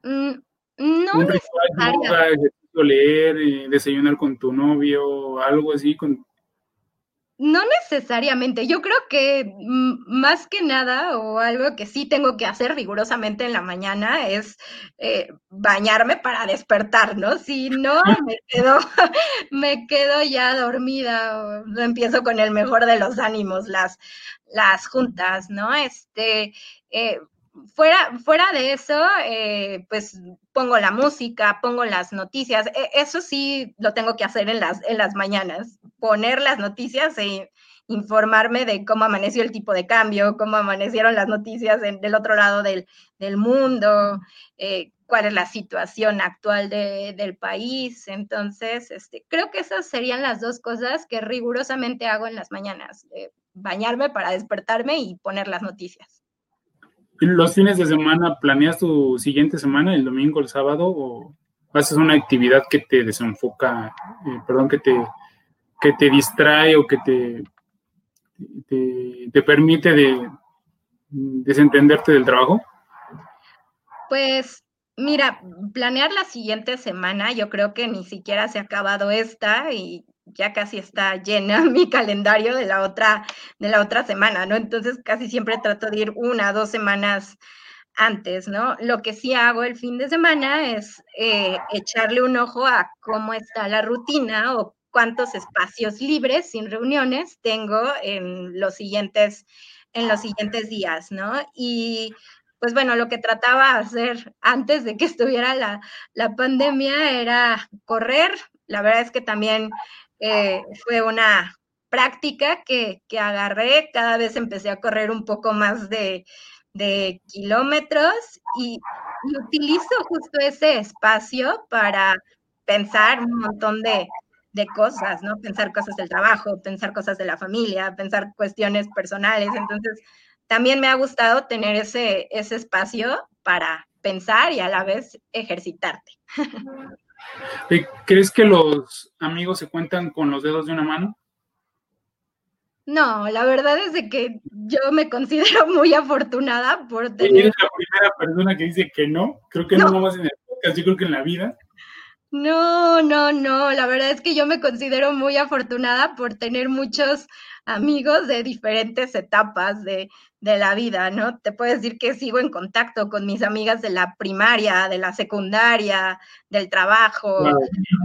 Mm, no un leer, eh, desayunar con tu novio, algo así. Con... No necesariamente. Yo creo que más que nada, o algo que sí tengo que hacer rigurosamente en la mañana, es eh, bañarme para despertar, ¿no? Si no, <laughs> me quedo, <laughs> me quedo ya dormida, o empiezo con el mejor de los ánimos, las, las juntas, ¿no? Este, eh, fuera, fuera de eso, eh, pues pongo la música, pongo las noticias. E, eso sí lo tengo que hacer en las, en las mañanas, poner las noticias e informarme de cómo amaneció el tipo de cambio, cómo amanecieron las noticias del otro lado del, del mundo, eh, cuál es la situación actual de, del país. Entonces, este, creo que esas serían las dos cosas que rigurosamente hago en las mañanas, bañarme para despertarme y poner las noticias los fines de semana planeas tu siguiente semana, el domingo, el sábado, o haces una actividad que te desenfoca, eh, perdón, que te, que te distrae o que te, te, permite de, desentenderte del trabajo? Pues mira, planear la siguiente semana, yo creo que ni siquiera se ha acabado esta y ya casi está llena <laughs> mi calendario de la otra, de la otra semana, ¿no? Entonces casi siempre trato de ir una, dos semanas antes, ¿no? Lo que sí hago el fin de semana es eh, echarle un ojo a cómo está la rutina o cuántos espacios libres sin reuniones tengo en los siguientes, en los siguientes días, ¿no? Y pues bueno, lo que trataba de hacer antes de que estuviera la, la pandemia era correr. La verdad es que también eh, fue una práctica que, que, agarré, cada vez empecé a correr un poco más de, de kilómetros y, y, utilizo justo ese espacio para pensar un montón de, de cosas, ¿no? Pensar cosas del trabajo, pensar cosas de la familia, pensar cuestiones personales. Entonces, también me ha gustado tener ese, ese espacio para pensar y a la vez ejercitarte. <laughs> ¿Crees que los amigos se cuentan con los dedos de una mano? No, la verdad es de que yo me considero muy afortunada por tener... Eres la primera persona que dice que no. Creo que no, no más en el podcast, yo creo que en la vida. No, no, no. La verdad es que yo me considero muy afortunada por tener muchos amigos de diferentes etapas de, de la vida, ¿no? Te puedo decir que sigo en contacto con mis amigas de la primaria, de la secundaria, del trabajo,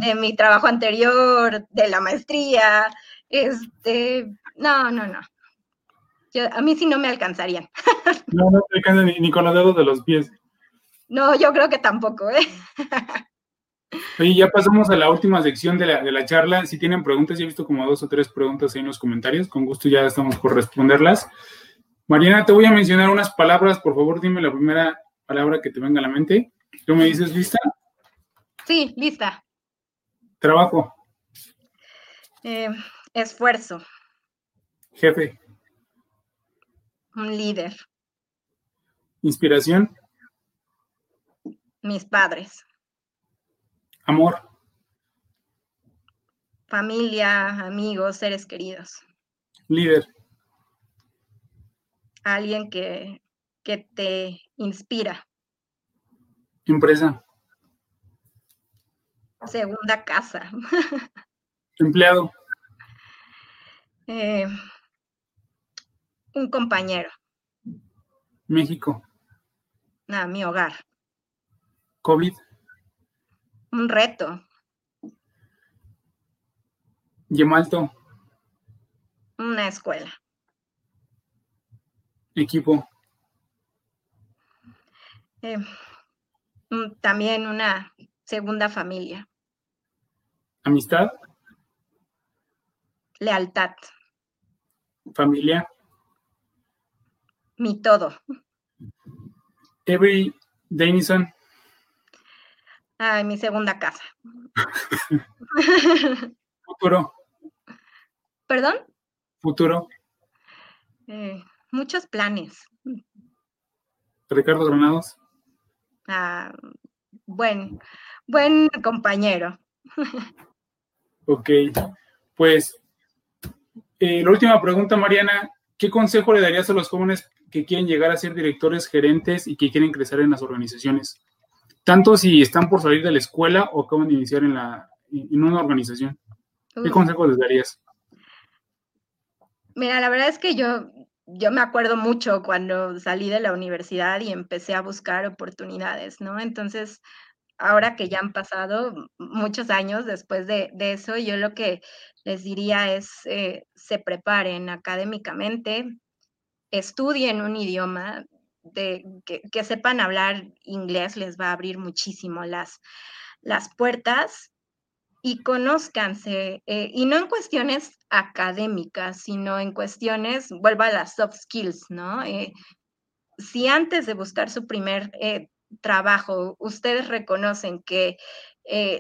de mi trabajo anterior, de la maestría. Este, no, no, no. a mí sí no me alcanzarían. no, no te alcanzan ni, con los dedos de los pies. No, yo creo que tampoco, ¿eh? <laughs> Oye, ya pasamos a la última sección de la, de la charla. Si tienen preguntas, ya he visto como dos o tres preguntas ahí en los comentarios. Con gusto ya estamos por responderlas. Mariana, te voy a mencionar unas palabras. Por favor, dime la primera palabra que te venga a la mente. ¿Tú me dices lista? Sí, lista. Trabajo. Eh, esfuerzo. Jefe. Un líder. Inspiración. Mis padres. Amor. Familia, amigos, seres queridos. Líder. Alguien que, que te inspira. Empresa. Segunda casa. <laughs> Empleado. Eh, un compañero. México. Ah, mi hogar. COVID. Un reto. Yemalto. Una escuela. Equipo. Eh, también una segunda familia. Amistad. Lealtad. Familia. Mi todo. Every Denison. Ay, mi segunda casa. <laughs> Futuro. ¿Perdón? Futuro. Eh, muchos planes. Ricardo Granados. Ah, buen, buen compañero. ok, pues eh, la última pregunta, Mariana, ¿qué consejo le darías a los jóvenes que quieren llegar a ser directores, gerentes y que quieren crecer en las organizaciones? Tanto si están por salir de la escuela o acaban de iniciar en, la, en una organización. ¿Qué consejo les darías? Mira, la verdad es que yo yo me acuerdo mucho cuando salí de la universidad y empecé a buscar oportunidades, ¿no? Entonces, ahora que ya han pasado muchos años después de, eso, yo lo que les diría es, eh, se preparen académicamente, estudien un idioma, de, que, sepan hablar inglés les va a abrir muchísimo las, las puertas y conózcanse, eh, y no en cuestiones académicas, sino en cuestiones, vuelvo a las soft skills, ¿no? Eh, si antes de buscar su primer eh, trabajo, ustedes reconocen que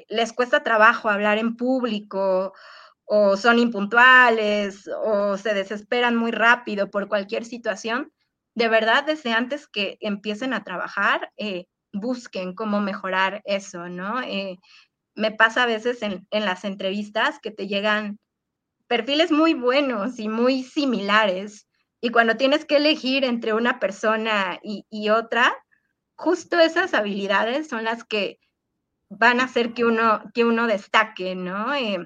les cuesta trabajo hablar en público, o son impuntuales, o se desesperan muy rápido por cualquier situación, de verdad, desde antes que empiecen a trabajar, busquen cómo mejorar eso, ¿no? me pasa a veces en, las entrevistas que te llegan perfiles muy buenos y muy similares. Y cuando tienes que elegir entre una persona y, otra, justo esas habilidades son las que van a hacer que uno, que uno destaque, ¿no? Eh,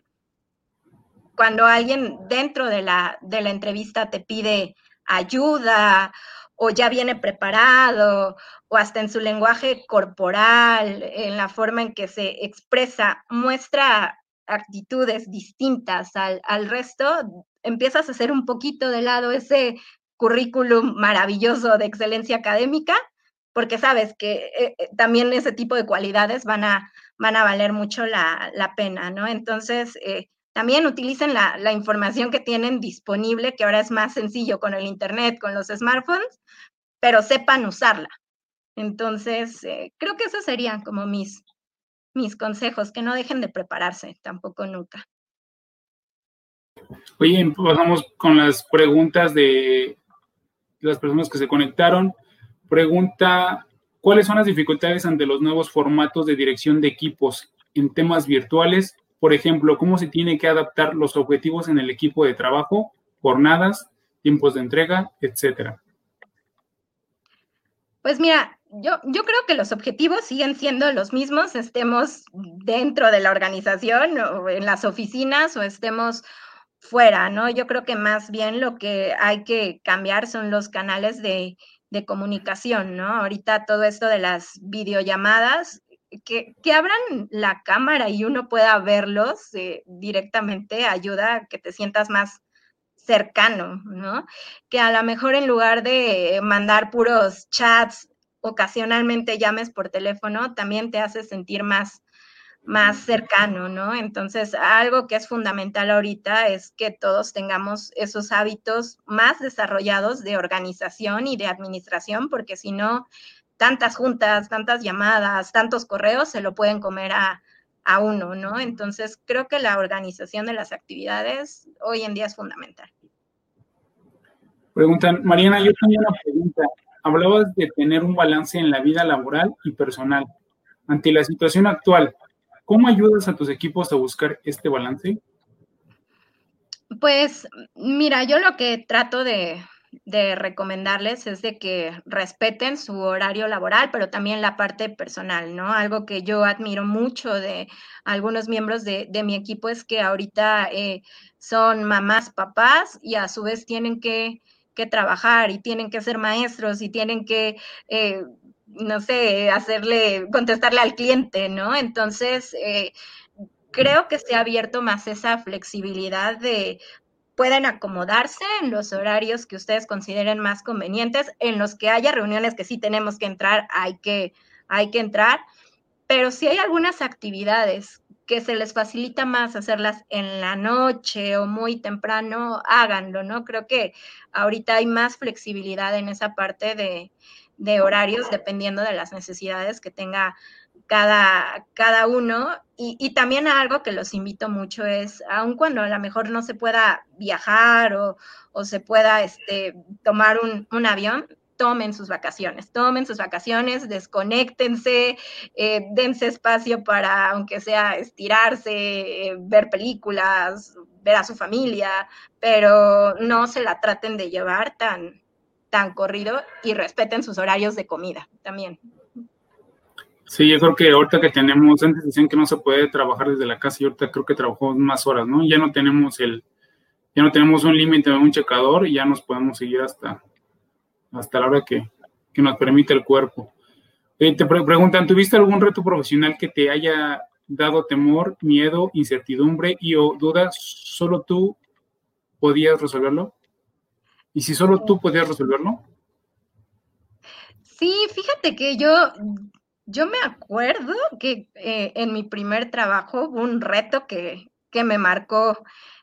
cuando alguien dentro de la, de la entrevista te pide ayuda o ya viene preparado, o hasta en su lenguaje corporal, en la forma en que se expresa, muestra actitudes distintas al, resto, empiezas a hacer un poquito de lado ese currículum maravilloso de excelencia académica, porque sabes que eh, eh, también ese tipo de cualidades van a, van a valer mucho la, pena, ¿no? Entonces, eh, también utilicen la, la, información que tienen disponible, que ahora es más sencillo con el Internet, con los smartphones, pero sepan usarla. Entonces, eh, creo que esos serían como mis, mis consejos, que no dejen de prepararse, tampoco nunca. Oye, pasamos con las preguntas de las personas que se conectaron. Pregunta, ¿cuáles son las dificultades ante los nuevos formatos de dirección de equipos en temas virtuales? Por ejemplo, ¿cómo se tiene que adaptar los objetivos en el equipo de trabajo, jornadas, tiempos de entrega, etcétera? Pues mira, yo, yo creo que los objetivos siguen siendo los mismos, estemos dentro de la organización o en las oficinas o estemos fuera, ¿no? Yo creo que más bien lo que hay que cambiar son los canales de, comunicación, ¿no? Ahorita todo esto de las videollamadas, que, que abran la cámara y uno pueda verlos eh, directamente ayuda a que te sientas más cercano, ¿no? Que a lo mejor en lugar de mandar puros chats, ocasionalmente llames por teléfono, también te hace sentir más, más cercano, ¿no? Entonces, algo que es fundamental ahorita es que todos tengamos esos hábitos más desarrollados de organización y de administración, porque si no, tantas juntas, tantas llamadas, tantos correos se lo pueden comer a, a uno, ¿no? Entonces, creo que la organización de las actividades hoy en día es fundamental. Preguntan, Mariana, yo tenía una pregunta. Hablabas de tener un balance en la vida laboral y personal. Ante la situación actual, ¿cómo ayudas a tus equipos a buscar este balance? Pues mira, yo lo que trato de, de recomendarles es de que respeten su horario laboral, pero también la parte personal, ¿no? Algo que yo admiro mucho de algunos miembros de, mi equipo es que ahorita eh, son mamás, papás y a su vez tienen que, trabajar y tienen que ser maestros y tienen que... Eh, no sé, hacerle, contestarle al cliente, ¿no? Entonces, eh, creo que se ha abierto más esa flexibilidad de, pueden acomodarse en los horarios que ustedes consideren más convenientes, en los que haya reuniones que sí tenemos que entrar, hay que, hay que entrar, pero si hay algunas actividades que se les facilita más hacerlas en la noche o muy temprano, háganlo, ¿no? Creo que ahorita hay más flexibilidad en esa parte de, de horarios dependiendo de las necesidades que tenga cada, cada uno. Y, también algo que los invito mucho es, aun cuando a lo mejor no se pueda viajar o, se pueda este, tomar un, avión, tomen sus vacaciones, tomen sus vacaciones, desconéctense, eh, dense espacio para, aunque sea estirarse, eh, ver películas, ver a su familia, pero no se la traten de llevar tan, tan corrido y respeten sus horarios de comida también. Sí, yo creo que ahorita que tenemos, antes decían que no se puede trabajar desde la casa y ahorita creo que trabajamos más horas, ¿no? Ya no tenemos el, ya no tenemos un límite de un checador y ya nos podemos seguir hasta, hasta la hora que, nos permite el cuerpo. Eh, te preguntan, ¿tuviste algún reto profesional que te haya dado temor, miedo, incertidumbre y o dudas? ¿Solo tú podías resolverlo? ¿Y si solo tú podías resolverlo? Sí, fíjate que yo, yo me acuerdo que eh, en mi primer trabajo hubo un reto que, me marcó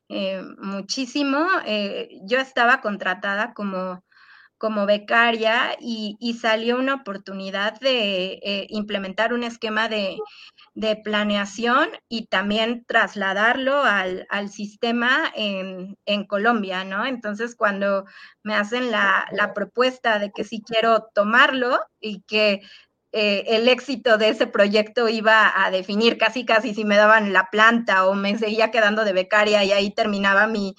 eh, muchísimo. Yo estaba contratada como, como becaria y, salió una oportunidad de implementar un esquema de, de, planeación y también trasladarlo al, sistema en, Colombia, ¿no? Entonces, cuando me hacen la, la propuesta de que sí quiero tomarlo y que eh, el éxito de ese proyecto iba a definir casi casi si me daban la planta o me seguía quedando de becaria y ahí terminaba mi,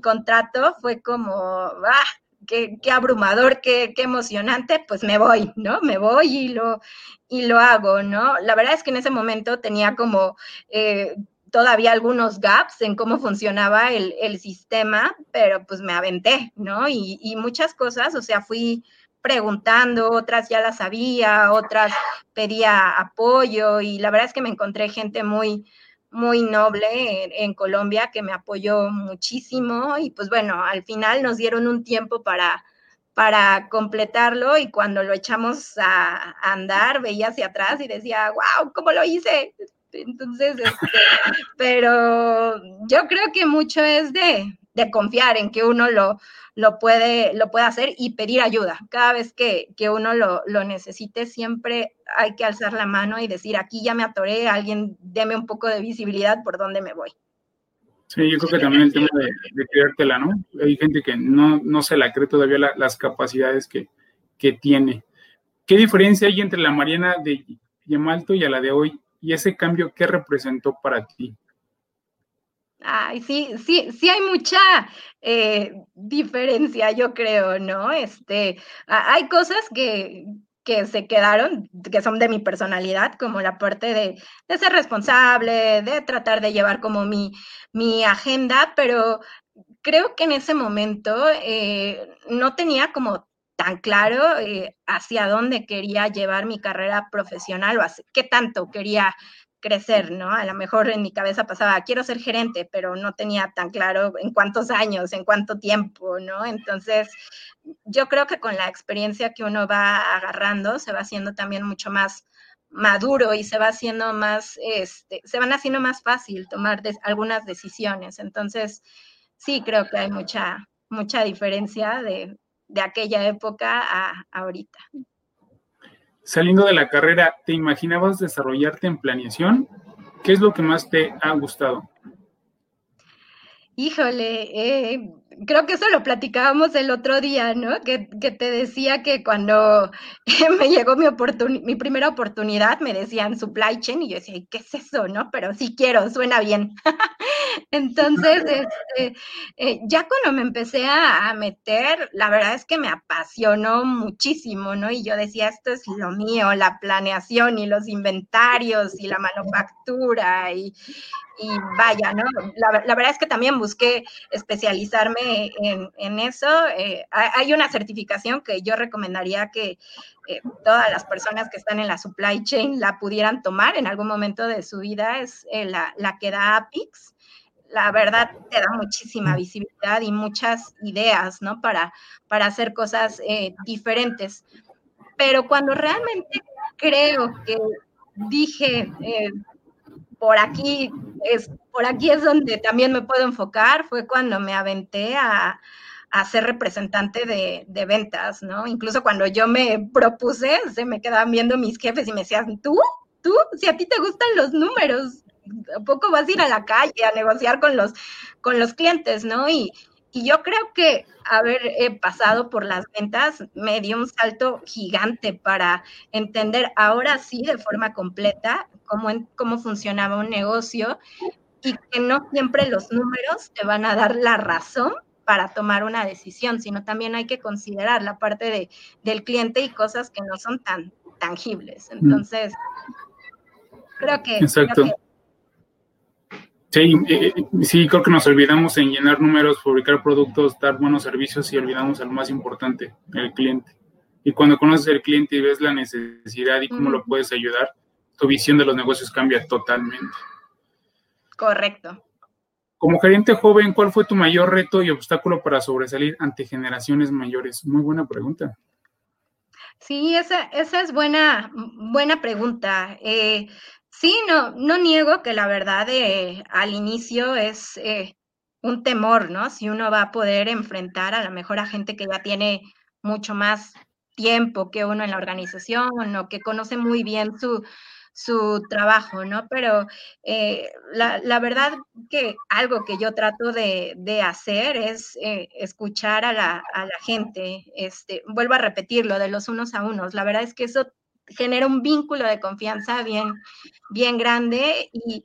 contrato, fue como, ¡ah! Qué, abrumador, qué, emocionante, pues me voy, ¿no? Me voy y lo, y lo hago, ¿no? La verdad es que en ese momento tenía como eh, todavía algunos gaps en cómo funcionaba el, sistema, pero pues me aventé, ¿no? Y, y, muchas cosas, o sea, fui, preguntando, otras ya las sabía, otras pedía apoyo y la verdad es que me encontré gente muy, muy noble en, Colombia que me apoyó muchísimo y pues bueno, al final nos dieron un tiempo para, para completarlo y cuando lo echamos a, andar veía hacia atrás y decía, wow, ¿cómo lo hice? Entonces, este, pero yo creo que mucho es de, de confiar en que uno lo, lo puede, lo puede hacer y pedir ayuda. Cada vez que, uno lo, necesite, siempre hay que alzar la mano y decir, aquí ya me atoré, alguien deme un poco de visibilidad por dónde me voy. Sí, yo creo que también el tema de, de creértela, ¿no? Hay gente que no, no se la cree todavía las capacidades que, que tiene. ¿Qué diferencia hay entre la Mariana de Yamalto y a la de hoy? ¿Y ese cambio qué representó para ti? Ay, sí, sí, sí hay mucha eh, diferencia, yo creo, ¿no? Este, hay cosas que, que se quedaron, que son de mi personalidad, como la parte de, ser responsable, de tratar de llevar como mi, mi agenda, pero creo que en ese momento eh, no tenía como tan claro eh, hacia dónde quería llevar mi carrera profesional o qué tanto quería crecer, ¿no? A lo mejor en mi cabeza pasaba, quiero ser gerente, pero no tenía tan claro en cuántos años, en cuánto tiempo, ¿no? Entonces, yo creo que con la experiencia que uno va agarrando, se va haciendo también mucho más maduro y se va haciendo más, este, se van haciendo más fácil tomar algunas decisiones. Entonces, sí creo que hay mucha, mucha diferencia de, de aquella época a, ahorita. Saliendo de la carrera, ¿te imaginabas desarrollarte en planeación? ¿Qué es lo que más te ha gustado? Híjole, eh, creo que eso lo platicábamos el otro día, ¿no? Que, te decía que cuando <laughs> me llegó mi, mi primera oportunidad me decían supply chain y yo decía, ¿qué es eso, no? Pero sí quiero, suena bien. <laughs> Entonces, este, eh, ya cuando me empecé a, meter, la verdad es que me apasionó muchísimo, ¿no? Y yo decía, esto es lo mío, la planeación y los inventarios y la manufactura y, vaya, ¿no? La, verdad es que también busqué especializarme en, en eso. Eh, hay una certificación que yo recomendaría que eh, todas las personas que están en la supply chain la pudieran tomar en algún momento de su vida, es eh, la, la, que da APIX. La verdad te da muchísima visibilidad y muchas ideas, ¿no? Para, para hacer cosas diferentes. Pero cuando realmente creo que dije, por aquí es, por aquí es donde también me puedo enfocar, fue cuando me aventé a, ser representante de, de, ventas, ¿no? Incluso cuando yo me propuse, se me quedaban viendo mis jefes y me decían, ¿tú? ¿Tú? Si a ti te gustan los números, ¿a poco vas a ir a la calle a negociar con los, con los clientes, ¿no? Y, y yo creo que haber eh, pasado por las ventas me dio un salto gigante para entender ahora sí de forma completa cómo, cómo funcionaba un negocio y que no siempre los números te van a dar la razón para tomar una decisión, sino también hay que considerar la parte de, del cliente y cosas que no son tan tangibles. Mm. Entonces, creo que... Exacto. Creo que Sí, eh, eh, sí, creo que nos olvidamos en llenar números, fabricar productos, dar buenos servicios y olvidamos al más importante, el cliente. Y cuando conoces al cliente y ves la necesidad y cómo lo puedes ayudar, tu visión de los negocios cambia totalmente. Correcto. Como gerente joven, ¿cuál fue tu mayor reto y obstáculo para sobresalir ante generaciones mayores? Muy buena pregunta. Sí, esa, esa es buena, buena pregunta. Eh, Sí, no, no niego que la verdad eh, al inicio es eh, un temor, ¿no? Si uno va a poder enfrentar a la mejor a gente que ya tiene mucho más tiempo que uno en la organización o que conoce muy bien su, su trabajo, ¿no? Pero eh, la, verdad que algo que yo trato de, de hacer es escuchar a la, a la, gente, este, vuelvo a repetirlo, de los unos a unos. La verdad es que eso genera un vínculo de confianza bien, bien grande y,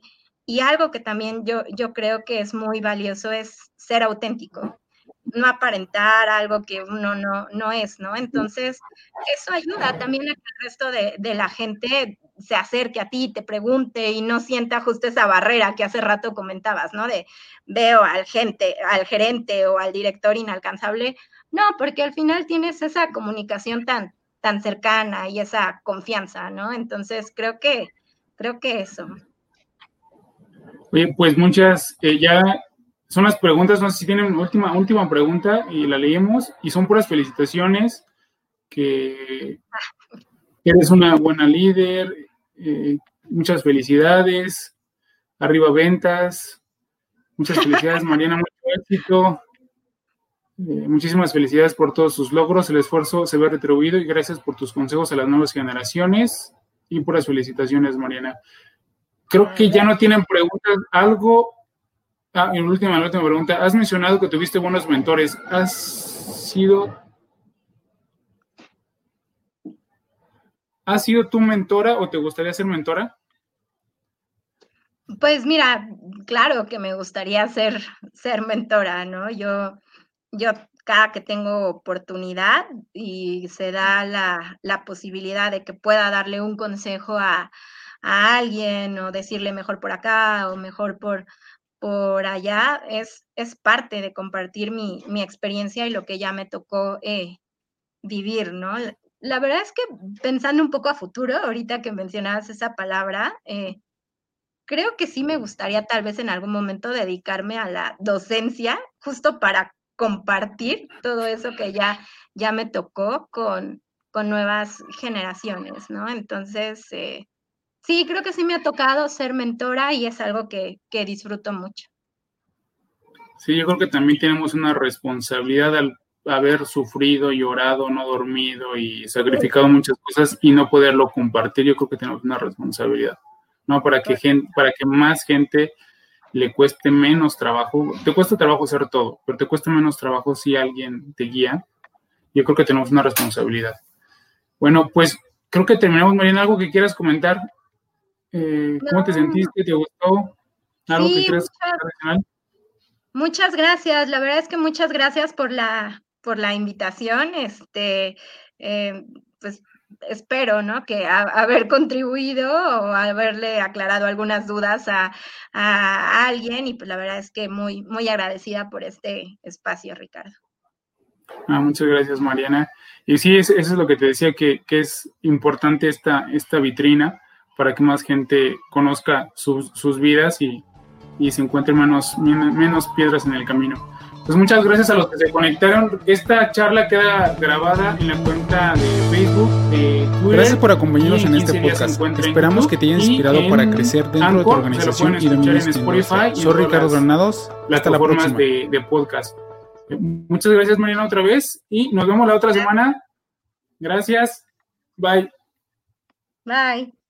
algo que también yo, yo creo que es muy valioso es ser auténtico, no aparentar algo que uno no, no es, ¿no? Entonces, eso ayuda también a que el resto de, de, la gente se acerque a ti, te pregunte y no sienta justo esa barrera que hace rato comentabas, ¿no? De veo al gente, al gerente o al director inalcanzable. No, porque al final tienes esa comunicación tan, tan cercana y esa confianza, ¿no? Entonces creo que, creo que eso. Oye, pues muchas, eh, ya son las preguntas, no sé si tienen última, última pregunta y la leemos y son puras felicitaciones, que eres una buena líder, eh, muchas felicidades, arriba ventas, muchas felicidades Mariana, mucho éxito, muchísimas felicidades por todos sus logros, el esfuerzo se ve retribuido y gracias por tus consejos a las nuevas generaciones y por las felicitaciones, Mariana. Creo que ya no tienen preguntas. Algo, ah, en última, la última pregunta, has mencionado que tuviste buenos mentores. ¿Has sido, has sido tu mentora o te gustaría ser mentora? Pues mira, claro que me gustaría ser, ser mentora, ¿no? Yo yo cada que tengo oportunidad y se da la, posibilidad de que pueda darle un consejo a, alguien o decirle mejor por acá o mejor por, por allá, es, es parte de compartir mi, experiencia y lo que ya me tocó eh, vivir, ¿no? La verdad es que pensando un poco a futuro, ahorita que mencionabas esa palabra, eh, creo que sí me gustaría tal vez en algún momento dedicarme a la docencia, justo para compartir todo eso que ya, ya me tocó con, con nuevas generaciones, ¿no? Entonces, eh, sí, creo que sí me ha tocado ser mentora y es algo que, que disfruto mucho. Sí, yo creo que también tenemos una responsabilidad al haber sufrido, llorado, no dormido y sacrificado muchas cosas y no poderlo compartir, yo creo que tenemos una responsabilidad, ¿no? Para que, gente, para que más gente le cueste menos trabajo, te cuesta trabajo hacer todo, pero te cuesta menos trabajo si alguien te guía, yo creo que tenemos una responsabilidad. Bueno, pues creo que terminamos, Mariana, algo que quieras comentar. Eh, ¿Cómo te sentiste? ¿Te gustó? ¿Algo que muchas, muchas gracias, la verdad es que muchas gracias por la, por la invitación. Este, eh, pues espero, ¿no? Que haber contribuido o haberle aclarado algunas dudas a, alguien y pues la verdad es que muy, muy agradecida por este espacio, Ricardo. Ah, muchas gracias, Mariana. Y sí, eso es lo que te decía, que, es importante esta, esta vitrina para que más gente conozca sus, sus vidas y, y se encuentren menos, menos piedras en el camino. Pues muchas gracias a los que se conectaron. Esta charla queda grabada en la cuenta de Facebook, de Twitter. Gracias por acompañarnos en este podcast. Esperamos que te haya inspirado para crecer dentro de tu organización y de en Spotify. Soy Ricardo Granados. Hasta la próxima. De, de podcast. Muchas gracias, Mariana, otra vez. Y nos vemos la otra semana. Gracias. Bye. Bye.